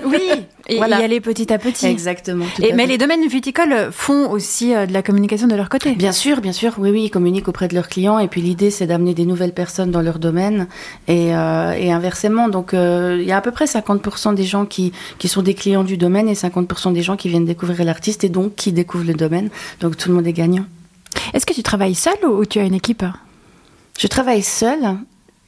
Oui, et Voilà. y aller petit à petit. exactement Et, mais fait. les domaines viticoles font aussi de la communication de leur côté. Bien sûr, bien sûr, oui, oui, ils communiquent auprès de leurs clients et puis l'idée c'est d'amener des nouvelles personnes dans leur domaine et, et inversement. Donc il y a à peu près 50% des gens qui, qui sont des clients du domaine et 50% des gens qui viennent découvrir l'artiste et donc qui découvrent le domaine. Donc tout le monde est gagnant. Est-ce que tu travailles seul ou, ou tu as une équipe? Je travaille seule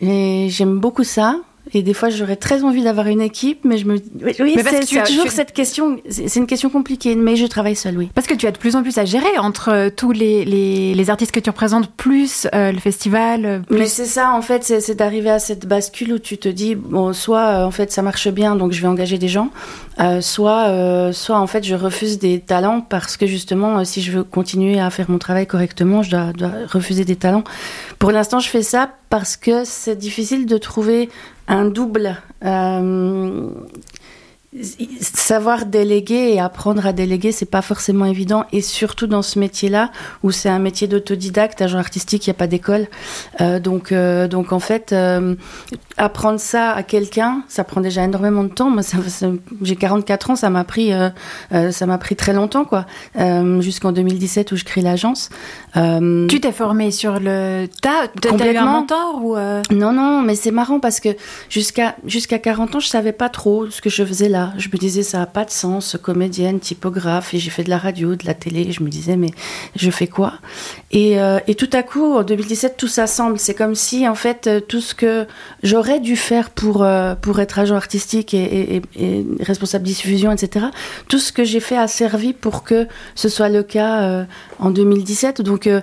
et j'aime beaucoup ça. Et des fois, j'aurais très envie d'avoir une équipe, mais je me oui, oui, c'est toujours tu- cette question. C'est une question compliquée, mais je travaille seule, oui. Parce que tu as de plus en plus à gérer entre euh, tous les, les, les artistes que tu représentes, plus euh, le festival, euh, plus... Mais c'est ça, en fait, c'est d'arriver à cette bascule où tu te dis, bon, soit euh, en fait ça marche bien, donc je vais engager des gens, euh, soit, soit en fait je refuse des talents parce que justement, si je veux continuer à faire mon travail correctement, je dois, dois refuser des talents. Pour l'instant, je fais ça parce que c'est difficile de trouver un double. euh, savoir déléguer et apprendre à déléguer, c'est pas forcément évident. Et surtout dans ce métier-là, où c'est un métier d'autodidacte, agent artistique, il n'y a pas d'école. Euh, donc, euh, donc en fait, apprendre ça à quelqu'un, ça prend déjà énormément de temps. Moi, j'ai 44 ans, ça m'a pris, euh, euh, ça m'a pris très longtemps, quoi. Euh, Jusqu'en 2017 où je crée l'agence. Euh, Tu t'es formé sur le tas t'as eu un Complètement. mentor ou non, non, mais c'est marrant parce que jusqu'à jusqu'à 40 ans, je savais pas trop ce que je faisais là. Je me disais, ça a pas de sens, comédienne, typographe, et j'ai fait de la radio, de la télé. Je me disais, mais je fais quoi? Et, et tout à coup, en 2017, tout ça semble. C'est comme si, en fait, tout ce que j'aurais dû faire pour, euh, pour être agent artistique et, et- et- responsable diffusion, etc., tout ce que j'ai fait a servi pour que ce soit le cas euh, en 2017. Donc, euh,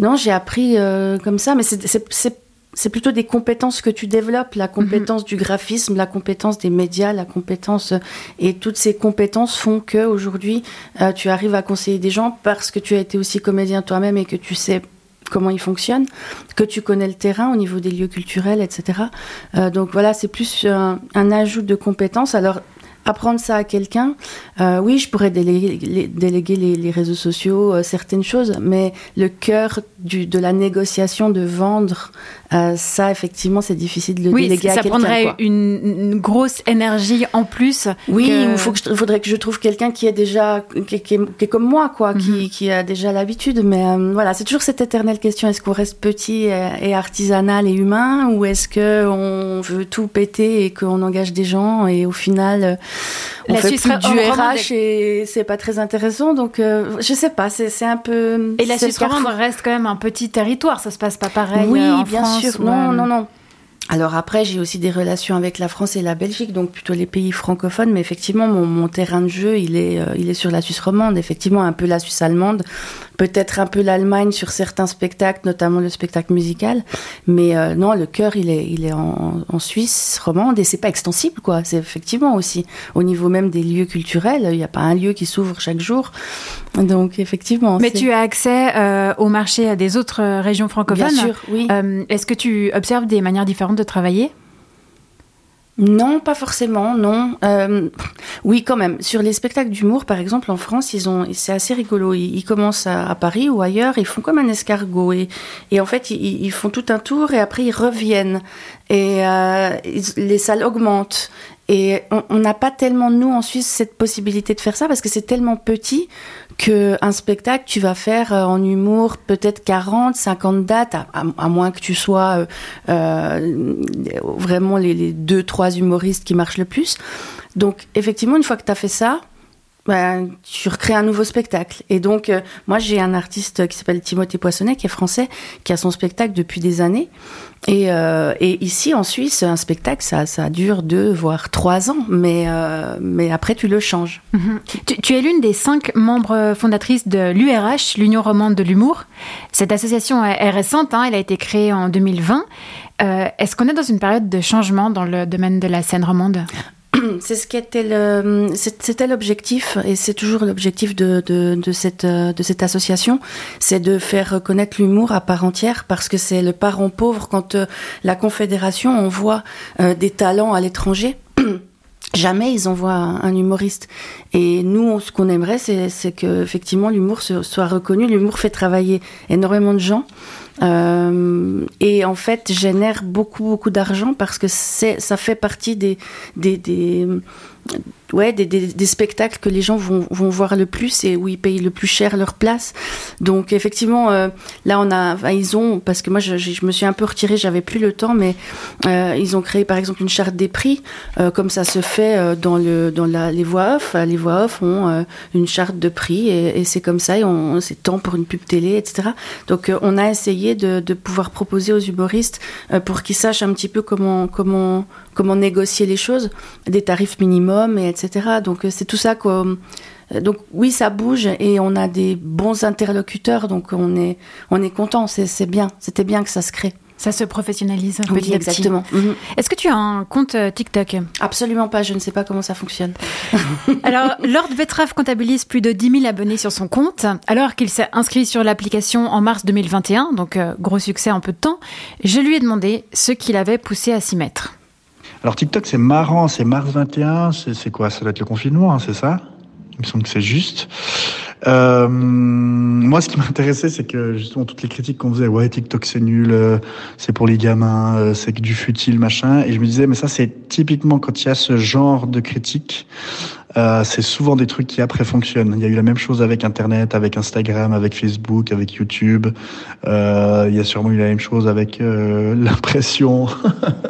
non, j'ai appris comme ça, mais c'est- plutôt des compétences que tu développes, la compétence du graphisme, la compétence des médias, la compétence et toutes ces compétences font que aujourd'hui tu arrives à conseiller des gens parce que tu as été aussi comédien toi-même et que tu sais comment ils fonctionnent, que tu connais le terrain au niveau des lieux culturels, etc. Euh, donc voilà, c'est plus un, un ajout de compétences. Alors apprendre ça à quelqu'un, euh, oui, je pourrais déléguer les, déléguer les, les réseaux sociaux, euh, certaines choses, mais le cœur du, de la négociation, de vendre, euh, ça, effectivement, c'est difficile de le Oui, déléguer à ça quelqu'un. prendrait quoi. une, une grosse énergie en plus. Oui, que- il faut que je- faudrait que je trouve quelqu'un qui est déjà qui, qui est, qui est comme moi, quoi, Mhm. qui, qui a déjà l'habitude. Mais euh, voilà, c'est toujours cette éternelle question est-ce qu'on reste petit et, et artisanal et humain, ou est-ce que on veut tout péter et qu'on engage des gens et au final euh, on La fait Suisse plus du RH et c'est pas très intéressant. Donc euh, je sais pas, c'est un peu Et la Suisse romande reste quand même un petit territoire, ça se passe pas pareil Oui, euh, en bien France sûr. Non, non, non. Alors après, j'ai aussi des relations avec la France et la Belgique, donc plutôt les pays francophones. Mais effectivement, mon, mon terrain de jeu, il est, euh, il est sur la Suisse romande. Effectivement, un peu la Suisse allemande, peut-être un peu l'Allemagne sur certains spectacles, notamment le spectacle musical. Mais euh, non, le cœur, il est, il est en, en Suisse romande et c'est pas extensible, quoi. C'est effectivement aussi au niveau même des lieux culturels. Il n'y a pas un lieu qui s'ouvre chaque jour. Donc effectivement. Mais tu as accès euh, au marché des autres euh, régions francophones. Bien sûr, oui. Euh, Est-ce que tu observes des manières différentes de travailler? Non, pas forcément, non. Euh, oui, quand même. Sur les spectacles d'humour, par exemple, en France, ils ont, c'est assez rigolo. Ils, ils commencent à, à Paris ou ailleurs, ils font comme un escargot et, et en fait, ils, ils font tout un tour et après ils reviennent et ils- les salles augmentent. Et on n'a pas tellement nous en Suisse cette possibilité de faire ça parce que c'est tellement petit que un spectacle tu vas faire euh, en humour peut-être 40, 50 dates à, à- moins que tu sois euh, euh, vraiment les, les deux trois humoristes qui marchent le plus. Donc effectivement une fois que tu as fait ça, ben, tu recrées un nouveau spectacle. Et donc, euh, moi, j'ai un artiste qui s'appelle Timothée Poissonnet, qui est français, qui a son spectacle depuis des années. Et, euh, ici, en Suisse, un spectacle, ça, dure deux, voire trois ans. Mais, euh, après, tu le changes. Mhm. tu, es l'une des cinq membres fondatrices de l'URH, l'Union romande de l'humour. Cette association est, récente, hein, elle a été créée en 2020. Euh, Est-ce qu'on est dans une période de changement dans le domaine de la scène romande? C'est ce qui c'était l'objectif et c'est toujours l'objectif de, euh, cette association, c'est de faire reconnaître l'humour à part entière parce que c'est le parent pauvre quand euh, la Confédération envoie euh, des talents à l'étranger. Jamais ils envoient un, humoriste. Et nous, ce qu'on aimerait, c'est, que effectivement l'humour soit reconnu. L'humour fait travailler énormément de gens. Euh, et en fait génère beaucoup beaucoup d'argent parce que ça fait partie des des, des ouais des, des, spectacles que les gens vont, vont voir le plus et où ils payent le plus cher leur place. Donc effectivement euh, là on a ils ont parce que moi je, je me suis un peu retirée j'avais plus le temps mais euh, ils ont créé par exemple une charte des prix euh, comme ça se fait dans le dans la, les voix off. Les voix off ont une charte de prix et, c'est comme ça et on c'est temps pour une pub télé etc donc on a essayé de, de pouvoir proposer aux humoristes pour qu'ils sachent un petit peu comment comment comment négocier les choses des tarifs minimums et etc donc euh, c'est tout ça qu'on euh, donc oui, ça bouge et on a des bons interlocuteurs, donc on est on est content, c'est c'est bien, c'était bien que ça se crée. Ça se professionnalise Oui, petit exactement. Mhm. Est-ce que tu as un compte euh, TikTok? Absolument pas, je ne sais pas comment ça fonctionne. Alors, Lord Betrave comptabilise plus de 10 000 abonnés sur son compte, alors qu'il s'est inscrit sur l'application en mars 2021, donc gros succès en peu de temps. Je lui ai demandé ce qui l'avait poussé à s'y mettre. Alors TikTok, c'est marrant, c'est mars 21, c'est quoi? Ça doit être le confinement, hein, c'est ça? Il me semble que c'est juste. Euh, moi, ce qui m'intéressait, c'est que justement toutes les critiques qu'on faisait, ouais, TikTok c'est nul, euh, c'est pour les gamins, euh, c'est que du futile, machin. Et je me disais, mais ça, c'est typiquement quand il y a ce genre de critiques, euh, c'est souvent des trucs qui après fonctionnent. Il y a eu la même chose avec Internet, avec Instagram, avec Facebook, avec YouTube. Euh, il y a sûrement eu la même chose avec euh, l'impression,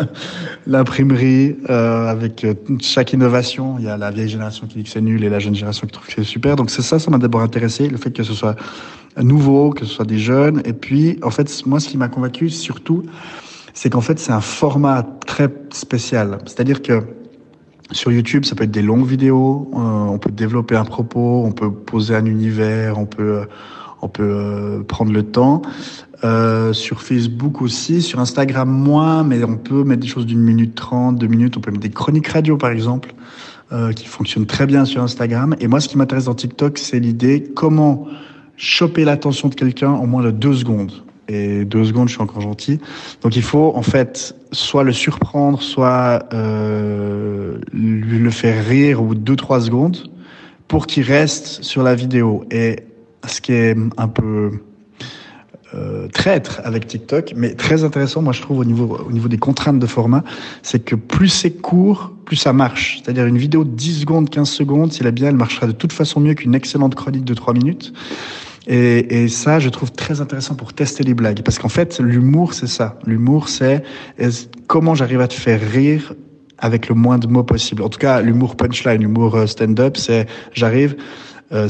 l'imprimerie, euh, avec euh, chaque innovation. Il y a la vieille génération qui dit que c'est nul et la jeune génération qui trouve que c'est super. Donc c'est ça, ça m'a d'abord intéressé, le fait que ce soit nouveau, que ce soit des jeunes. Et puis, en fait, moi, ce qui m'a convaincu surtout, c'est qu'en fait, c'est un format très spécial. C'est-à-dire que sur YouTube, ça peut être des longues vidéos, euh, on peut développer un propos, on peut poser un univers, on peut, on peut euh, prendre le temps. Euh, sur Facebook aussi, sur Instagram moins, mais on peut mettre des choses d'une minute trente, deux minutes, on peut mettre des chroniques radio par exemple, euh, qui fonctionnent très bien sur Instagram. Et moi, ce qui m'intéresse dans TikTok, c'est l'idée comment choper l'attention de quelqu'un en moins de deux secondes. Et deux secondes, je suis encore gentil. Donc il faut en fait soit le surprendre, soit euh, lui le faire rire de deux trois secondes pour qu'il reste sur la vidéo. Et ce qui est un peu euh, traître avec TikTok, mais très intéressant, moi je trouve au niveau au niveau des contraintes de format, c'est que plus c'est court, plus ça marche. C'est-à-dire une vidéo de 10 secondes, 15 secondes, si elle est bien, elle marchera de toute façon mieux qu'une excellente chronique de 3 minutes. Et, et, ça, je trouve très intéressant pour tester les blagues. Parce qu'en fait, l'humour, c'est ça. L'humour, c'est comment j'arrive à te faire rire avec le moins de mots possible. En tout cas, l'humour punchline, l'humour euh, stand-up, c'est j'arrive. Euh,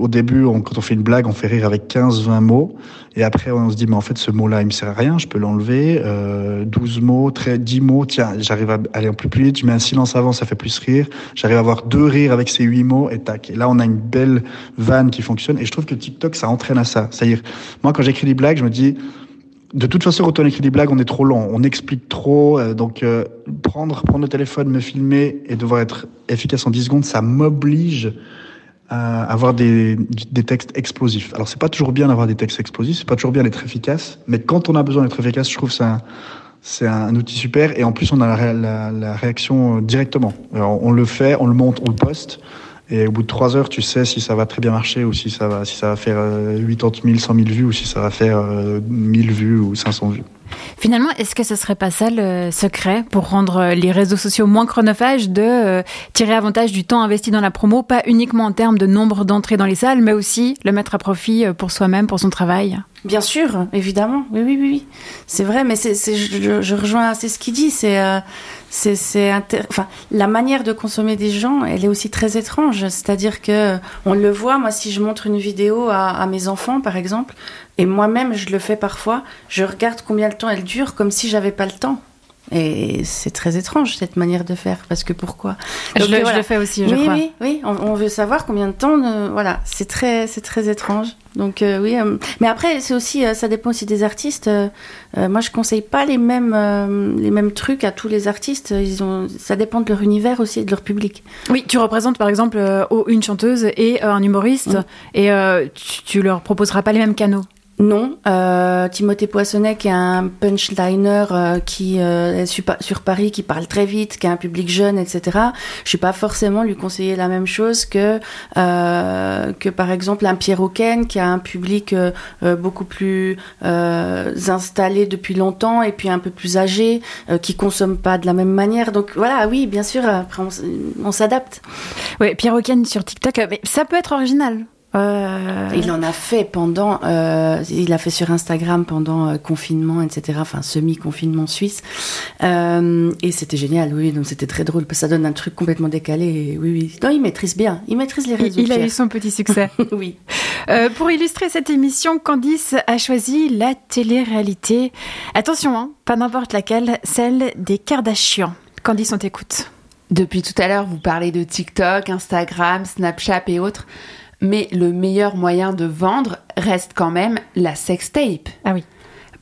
au début, quand on fait une blague, on fait rire avec 15-20 mots. Et après, on se dit, mais en fait, ce mot-là, il me sert à rien, je peux l'enlever. Euh, 12 mots, très, 10 mots, tiens, j'arrive à aller un peu plus vite, je mets un silence avant, ça fait plus rire. J'arrive à avoir deux rires avec ces 8 mots, et tac. Et là, on a une belle vanne qui fonctionne. Et je trouve que TikTok, ça entraîne à ça. C'est-à-dire, moi, quand j'écris des blagues, je me dis, de toute façon, quand on écrit des blagues, on est trop lent, on explique trop. euh, donc, euh, prendre, prendre le téléphone, me filmer et devoir être efficace en 10 secondes, ça m'oblige avoir des, des textes explosifs. Alors, c'est pas toujours bien d'avoir des textes explosifs, c'est pas toujours bien d'être efficace, mais quand on a besoin d'être efficace, je trouve que c'est un, outil super. Et en plus, on a la, ré- la- la réaction euh, directement. On le fait, on le monte, on le poste. Et au bout de trois heures, tu sais si ça va très bien marcher ou si ça va, si ça va faire euh, 80 000, 100 000 vues ou si ça va faire euh, 1000 vues ou 500 vues. Finalement, est-ce que ce serait pas ça le secret pour rendre les réseaux sociaux moins chronophages de euh, tirer avantage du temps investi dans la promo, pas uniquement en termes de nombre d'entrées dans les salles, mais aussi le mettre à profit euh, pour soi-même, pour son travail? Bien sûr, évidemment. Oui, oui, oui, oui. C'est vrai, mais je rejoins assez ce qu'il dit. C'est, euh, c'est, enfin, la manière de consommer des gens, elle est aussi très étrange. C'est-à-dire que on le voit. Moi, si je montre une vidéo à, à mes enfants, par exemple, et moi-même, je le fais parfois, je regarde combien de temps elle dure, comme si j'avais pas le temps. Et c'est très étrange cette manière de faire, parce que pourquoi Je Donc, le- je le fais aussi, je oui, crois. Oui, oui, on, on veut savoir combien de temps. euh, voilà, c'est très, c'est très étrange. Donc euh, oui, euh, mais après c'est aussi, euh, ça dépend aussi des artistes. Euh, euh, moi, je conseille pas les mêmes, euh, les mêmes trucs à tous les artistes. Ils ont, ça dépend de leur univers aussi et de leur public. Oui, tu représentes par exemple euh, oh, une chanteuse et euh, un humoriste, Mm. et euh, tu, tu leur proposeras pas les mêmes canaux. Non, euh, Timothée Poissonnet qui est un punchliner euh, qui euh, sur, Paris, qui parle très vite, qui a un public jeune, etc. Je suis pas forcément lui conseiller la même chose que euh, que par exemple un Pierre Auquin qui a un public euh, euh, beaucoup plus installé depuis longtemps et puis un peu plus âgé, qui consomme pas de la même manière. Donc voilà, oui, bien sûr, après on, s'adapte. Oui, Pierre Auquin sur TikTok, mais ça peut être original. Euh, Il en a fait pendant, euh, il a fait sur Instagram pendant euh, confinement, etc. Enfin semi-confinement suisse, Euh, et c'était génial. Oui, donc c'était très drôle parce que ça donne un truc complètement décalé. et oui, oui. Non, il maîtrise bien. Il maîtrise les réseaux. il a eu son petit succès. oui. Euh, pour illustrer cette émission, Candice a choisi la télé-réalité. Attention, hein, pas n'importe laquelle, celle des Kardashians. Candice, on t'écoute. Depuis tout à l'heure, vous parlez de TikTok, Instagram, Snapchat et autres. Mais le meilleur moyen de vendre reste quand même la sextape. Ah oui.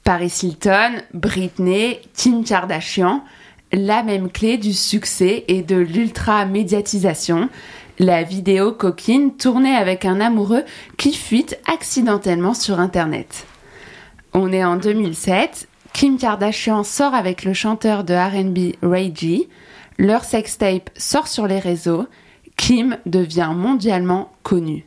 Paris Hilton, Britney, Kim Kardashian, la même clé du succès et de l'ultra-médiatisation. La vidéo coquine tournée avec un amoureux qui fuite accidentellement sur Internet. On est en 2007. Kim Kardashian sort avec le chanteur de RB Ray G. Leur sextape sort sur les réseaux. Kim devient mondialement connue.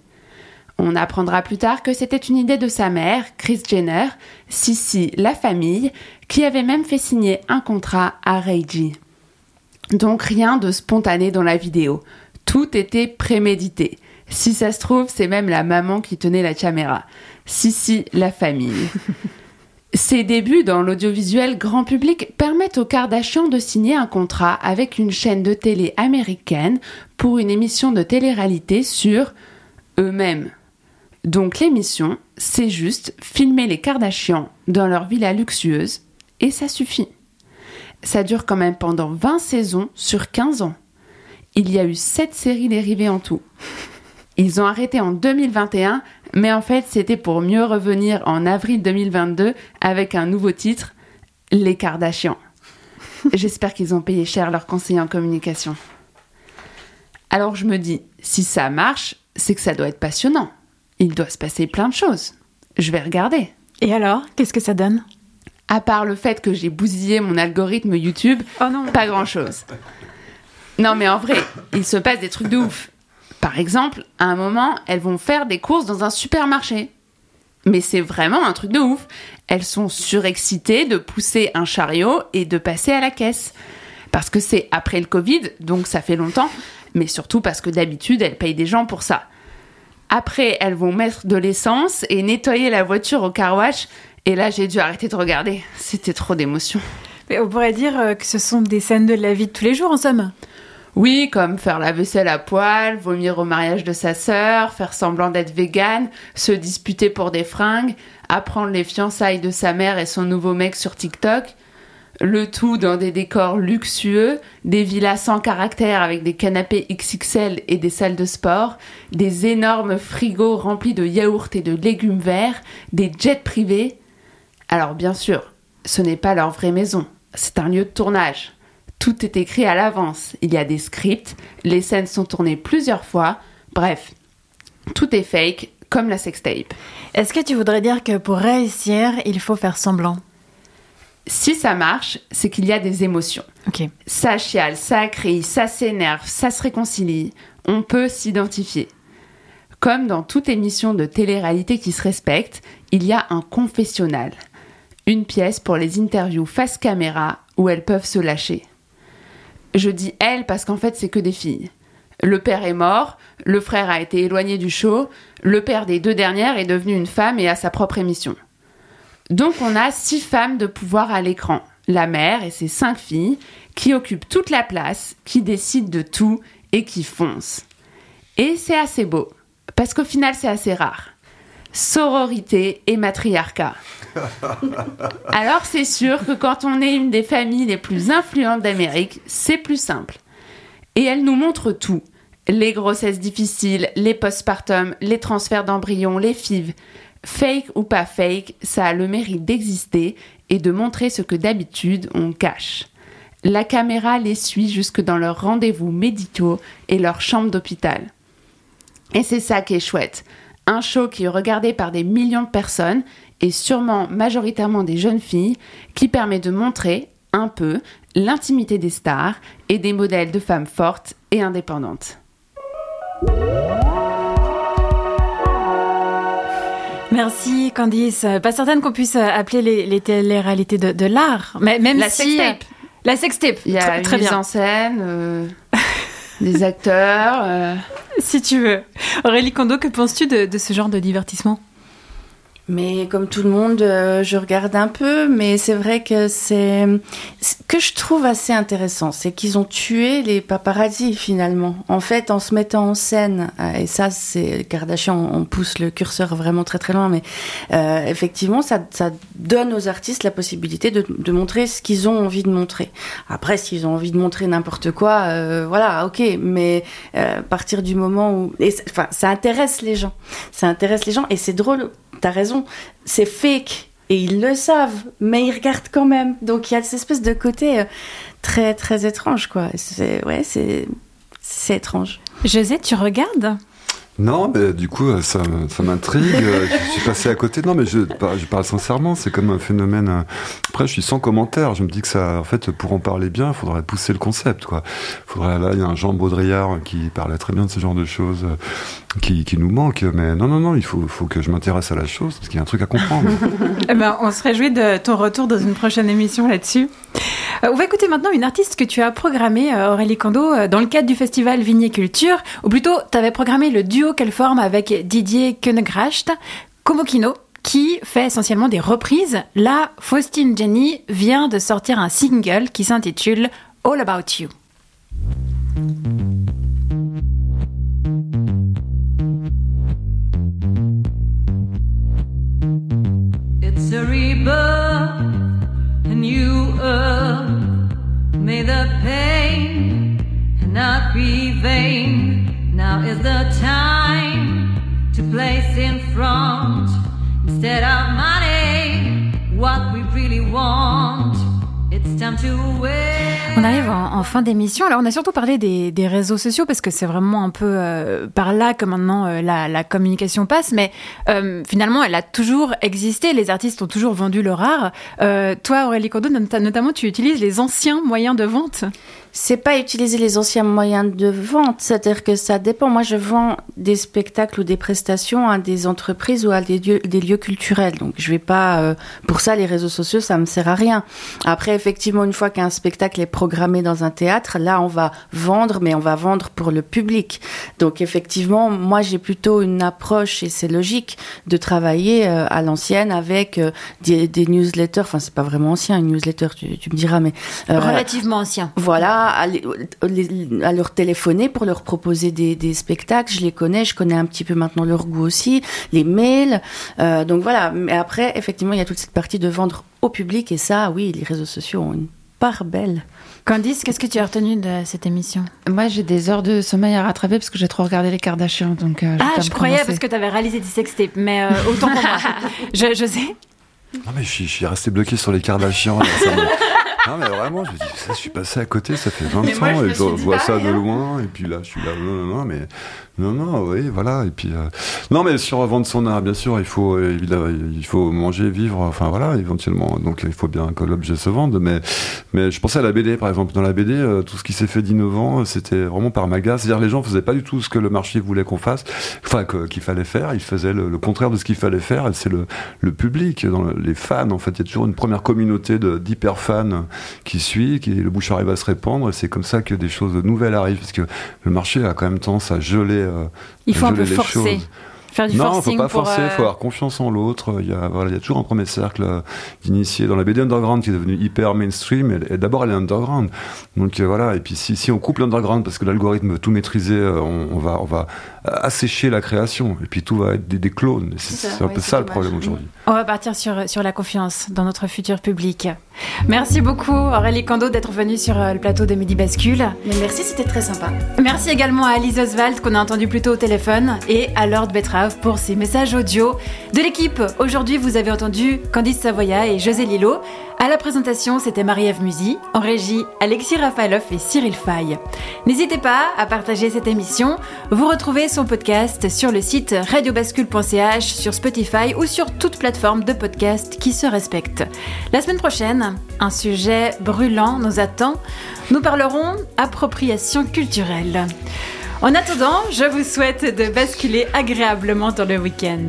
On apprendra plus tard que c'était une idée de sa mère, Kris Jenner, Sissy la famille, qui avait même fait signer un contrat à G. Donc rien de spontané dans la vidéo. Tout était prémédité. Si ça se trouve, c'est même la maman qui tenait la caméra. Sissy la famille. Ses débuts dans l'audiovisuel grand public permettent aux Kardashian de signer un contrat avec une chaîne de télé américaine pour une émission de télé-réalité sur eux-mêmes. Donc l'émission, c'est juste filmer les Kardashians dans leur villa luxueuse et ça suffit. Ça dure quand même pendant 20 saisons sur 15 ans. Il y a eu 7 séries dérivées en tout. Ils ont arrêté en 2021, mais en fait c'était pour mieux revenir en avril 2022 avec un nouveau titre, Les Kardashians. J'espère qu'ils ont payé cher leurs conseillers en communication. Alors je me dis, si ça marche, c'est que ça doit être passionnant. Il doit se passer plein de choses. Je vais regarder. Et alors, qu'est-ce que ça donne? À part le fait que j'ai bousillé mon algorithme YouTube, Oh non. pas grand-chose. Non mais en vrai, il se passe des trucs de ouf. Par exemple, à un moment, elles vont faire des courses dans un supermarché. Mais c'est vraiment un truc de ouf. Elles sont surexcitées de pousser un chariot et de passer à la caisse. Parce que c'est après le Covid, donc ça fait longtemps, mais surtout parce que d'habitude, elles payent des gens pour ça. Après, elles vont mettre de l'essence et nettoyer la voiture au car wash. Et là, j'ai dû arrêter de regarder. C'était trop d'émotions. Mais on pourrait dire euh, que ce sont des scènes de la vie de tous les jours, en somme. Oui, comme faire la vaisselle à poil, vomir au mariage de sa sœur, faire semblant d'être végane, se disputer pour des fringues, apprendre les fiançailles de sa mère et son nouveau mec sur TikTok. Le tout dans des décors luxueux, des villas sans caractère avec des canapés XXL et des salles de sport, des énormes frigos remplis de yaourts et de légumes verts, des jets privés. Alors bien sûr, ce n'est pas leur vraie maison, c'est un lieu de tournage. Tout est écrit à l'avance, il y a des scripts, les scènes sont tournées plusieurs fois, bref, tout est fake, comme la sextape. Est-ce que tu voudrais dire que pour réussir, il faut faire semblant? Si ça marche, c'est qu'il y a des émotions. Ça chiale, ça crie, ça s'énerve, ça se réconcilie. On peut s'identifier. Comme dans toute émission de télé-réalité qui se respecte, il y a un confessionnal. Une pièce pour les interviews face caméra où elles peuvent se lâcher. Je dis elles parce qu'en fait c'est que des filles. Le père est mort, le frère a été éloigné du show, le père des deux dernières est devenu une femme et a sa propre émission. Donc on a six femmes de pouvoir à l'écran. La mère et ses cinq filles qui occupent toute la place, qui décident de tout et qui foncent. Et c'est assez beau, parce qu'au final c'est assez rare. Sororité et matriarcat. Alors c'est sûr que quand on est une des familles les plus influentes d'Amérique, c'est plus simple. Et elle nous montre tout. Les grossesses difficiles, les postpartum, les transferts d'embryons, les FIV. Fake ou pas fake, ça a le mérite d'exister et de montrer ce que d'habitude on cache. La caméra les suit jusque dans leurs rendez-vous médicaux et leurs chambres d'hôpital. Et c'est ça qui est chouette. Un show qui est regardé par des millions de personnes et sûrement majoritairement des jeunes filles qui permet de montrer un peu l'intimité des stars et des modèles de femmes fortes et indépendantes. Merci Candice. Pas certaine qu'on puisse appeler les, les télé-réalités de, de l'art, mais même La si sextape. la sextape. Il y a Très- une mise bien. en scène, euh, des acteurs. euh, Si tu veux. Aurélie Kondo, que penses-tu de, de ce genre de divertissement? Mais comme tout le monde, euh, je regarde un peu, mais c'est vrai que c'est ce que je trouve assez intéressant, c'est qu'ils ont tué les paparazzi finalement. En fait, en se mettant en scène, euh, et ça, c'est Kardashian, on pousse le curseur vraiment très très loin, mais euh, effectivement, ça, ça donne aux artistes la possibilité de, de montrer ce qu'ils ont envie de montrer. Après, s'ils ont envie de montrer n'importe quoi, euh, voilà, ok, mais euh, à partir du moment où, enfin, ça intéresse les gens, ça intéresse les gens, et c'est drôle. T'as raison, c'est fake et ils le savent, mais ils regardent quand même. Donc il y a cette espèce de côté euh, très très étrange, quoi. C'est ouais, c'est c'est étrange. José, tu regardes? Non, mais du coup, ça, ça m'intrigue. Euh, je suis passé à côté. Non, mais je, je parle sincèrement. C'est comme un phénomène. euh, Après, je suis sans commentaire. Je me dis que ça, en fait, pour en parler bien, il faudrait pousser le concept, quoi. Faudrait, là, il y a un Jean Baudrillard qui parlait très bien de ce genre de choses euh, qui, nous manque. Mais non, non, non, il faut, faut que je m'intéresse à la chose parce qu'il y a un truc à comprendre. Eh ben, on se réjouit de ton retour dans une prochaine émission là-dessus. Euh, on va écouter maintenant une artiste que tu as programmée, euh, Aurélie Kando, euh, dans le cadre du festival Vigné Culture, ou plutôt, tu avais programmé le duo qu'elle forme avec Didier Koenegracht, Komokino, qui fait essentiellement des reprises. Là, Faustine Jenny vient de sortir un single qui s'intitule All About You. Front, instead of money, what we really want. It's time to wait. On arrive en, fin d'émission. Alors, on a surtout parlé des, réseaux sociaux parce que c'est vraiment un peu euh, par là que maintenant euh, la, communication passe. Mais euh, finalement, elle a toujours existé. Les artistes ont toujours vendu leur art. Toi, Aurélie Cordeau, not- notamment, tu utilises les anciens moyens de vente. C'est pas utiliser les anciens moyens de vente, c'est-à-dire que ça dépend. Moi, je vends des spectacles ou des prestations à des entreprises ou à des lieux, des lieux culturels. Donc, je vais pas. euh, pour ça, les réseaux sociaux, ça me sert à rien. Après, effectivement, une fois qu'un spectacle est programmé dans un théâtre, là, on va vendre, mais on va vendre pour le public. Donc, effectivement, moi, j'ai plutôt une approche, et c'est logique, de travailler euh, à l'ancienne avec euh, des, des newsletters. Enfin, c'est pas vraiment ancien, une newsletter, tu, tu me diras, mais euh, Relativement anciens. voilà, à, leur téléphoner pour leur proposer des, des spectacles. Je les connais, je connais un petit peu maintenant leur goût aussi, les mails. Euh, donc voilà, mais après, effectivement, il y a toute cette partie de vendre au public et ça, oui, les réseaux sociaux ont une part belle. Candice, qu'est-ce que tu as retenu de cette émission? Moi, j'ai des heures de sommeil à rattraper parce que j'ai trop regardé les Kardashians. Donc, euh, Ah, je croyais parce que tu avais réalisé des sextapes, mais euh, autant pour moi. Je, je sais. Non mais je suis, je suis resté bloqué sur les Kardashians. là, ça me- Non mais vraiment, je me dis, ça, je suis passé à côté, ça fait 20 Mais moi, ans, je et je vois ça pareil, de loin, et puis là, je suis là, non, non, non, mais non, non, oui, voilà, et puis euh, non, mais sur vendre son art, bien sûr, il faut euh, évidemment, il faut manger, vivre, enfin voilà, éventuellement, donc il faut bien que l'objet se vende, mais mais je pensais à la BD, par exemple, dans la BD, euh, tout ce qui s'est fait d'innovant, c'était vraiment par magas, c'est-à-dire les gens faisaient pas du tout ce que le marché voulait qu'on fasse, enfin qu'il fallait faire, ils faisaient le, le contraire de ce qu'il fallait faire, et c'est le le public, dans les fans, en fait, il y a toujours une première communauté d'hyper fans qui suit, qui le bouche arrive à se répandre, et c'est comme ça que des choses nouvelles arrivent, parce que le marché a quand même tendance à geler. euh, Il faut un peu les forcer. choses. Faire du non, forcing faut pas pour, forcer, euh, faut avoir confiance en l'autre. Il y a, voilà, il y a toujours un premier cercle euh, d'initiés dans la BD underground qui est devenu hyper mainstream. Et, et d'abord, elle est underground. Donc euh, voilà. Et puis si, si on coupe l'underground parce que l'algorithme veut tout maîtriser, on, on va, on va assécher la création. Et puis tout va être des, des clones. C'est C'est ça, c'est un ouais, peu c'est ça le problème aujourd'hui. On va partir sur, sur la confiance dans notre futur public. Merci beaucoup Aurélie Kando d'être venue sur le plateau de Midi Bascule. Mais merci, c'était très sympa. Merci également à Alice Oswald qu'on a entendu plus tôt au téléphone et à Lord Pour ses messages audio. De l'équipe, aujourd'hui vous avez entendu Candice Savoya et José Lillo. À la présentation, c'était Marie-Ève Musy. En régie, Alexis Rafaloff et Cyril Fay. N'hésitez pas à partager cette émission. Vous retrouvez son podcast sur le site radiobascule.ch, sur Spotify ou sur toute plateforme de podcast qui se respecte. La semaine prochaine, un sujet brûlant nous attend. Nous parlerons appropriation culturelle. En attendant, je vous souhaite de basculer agréablement dans le week-end.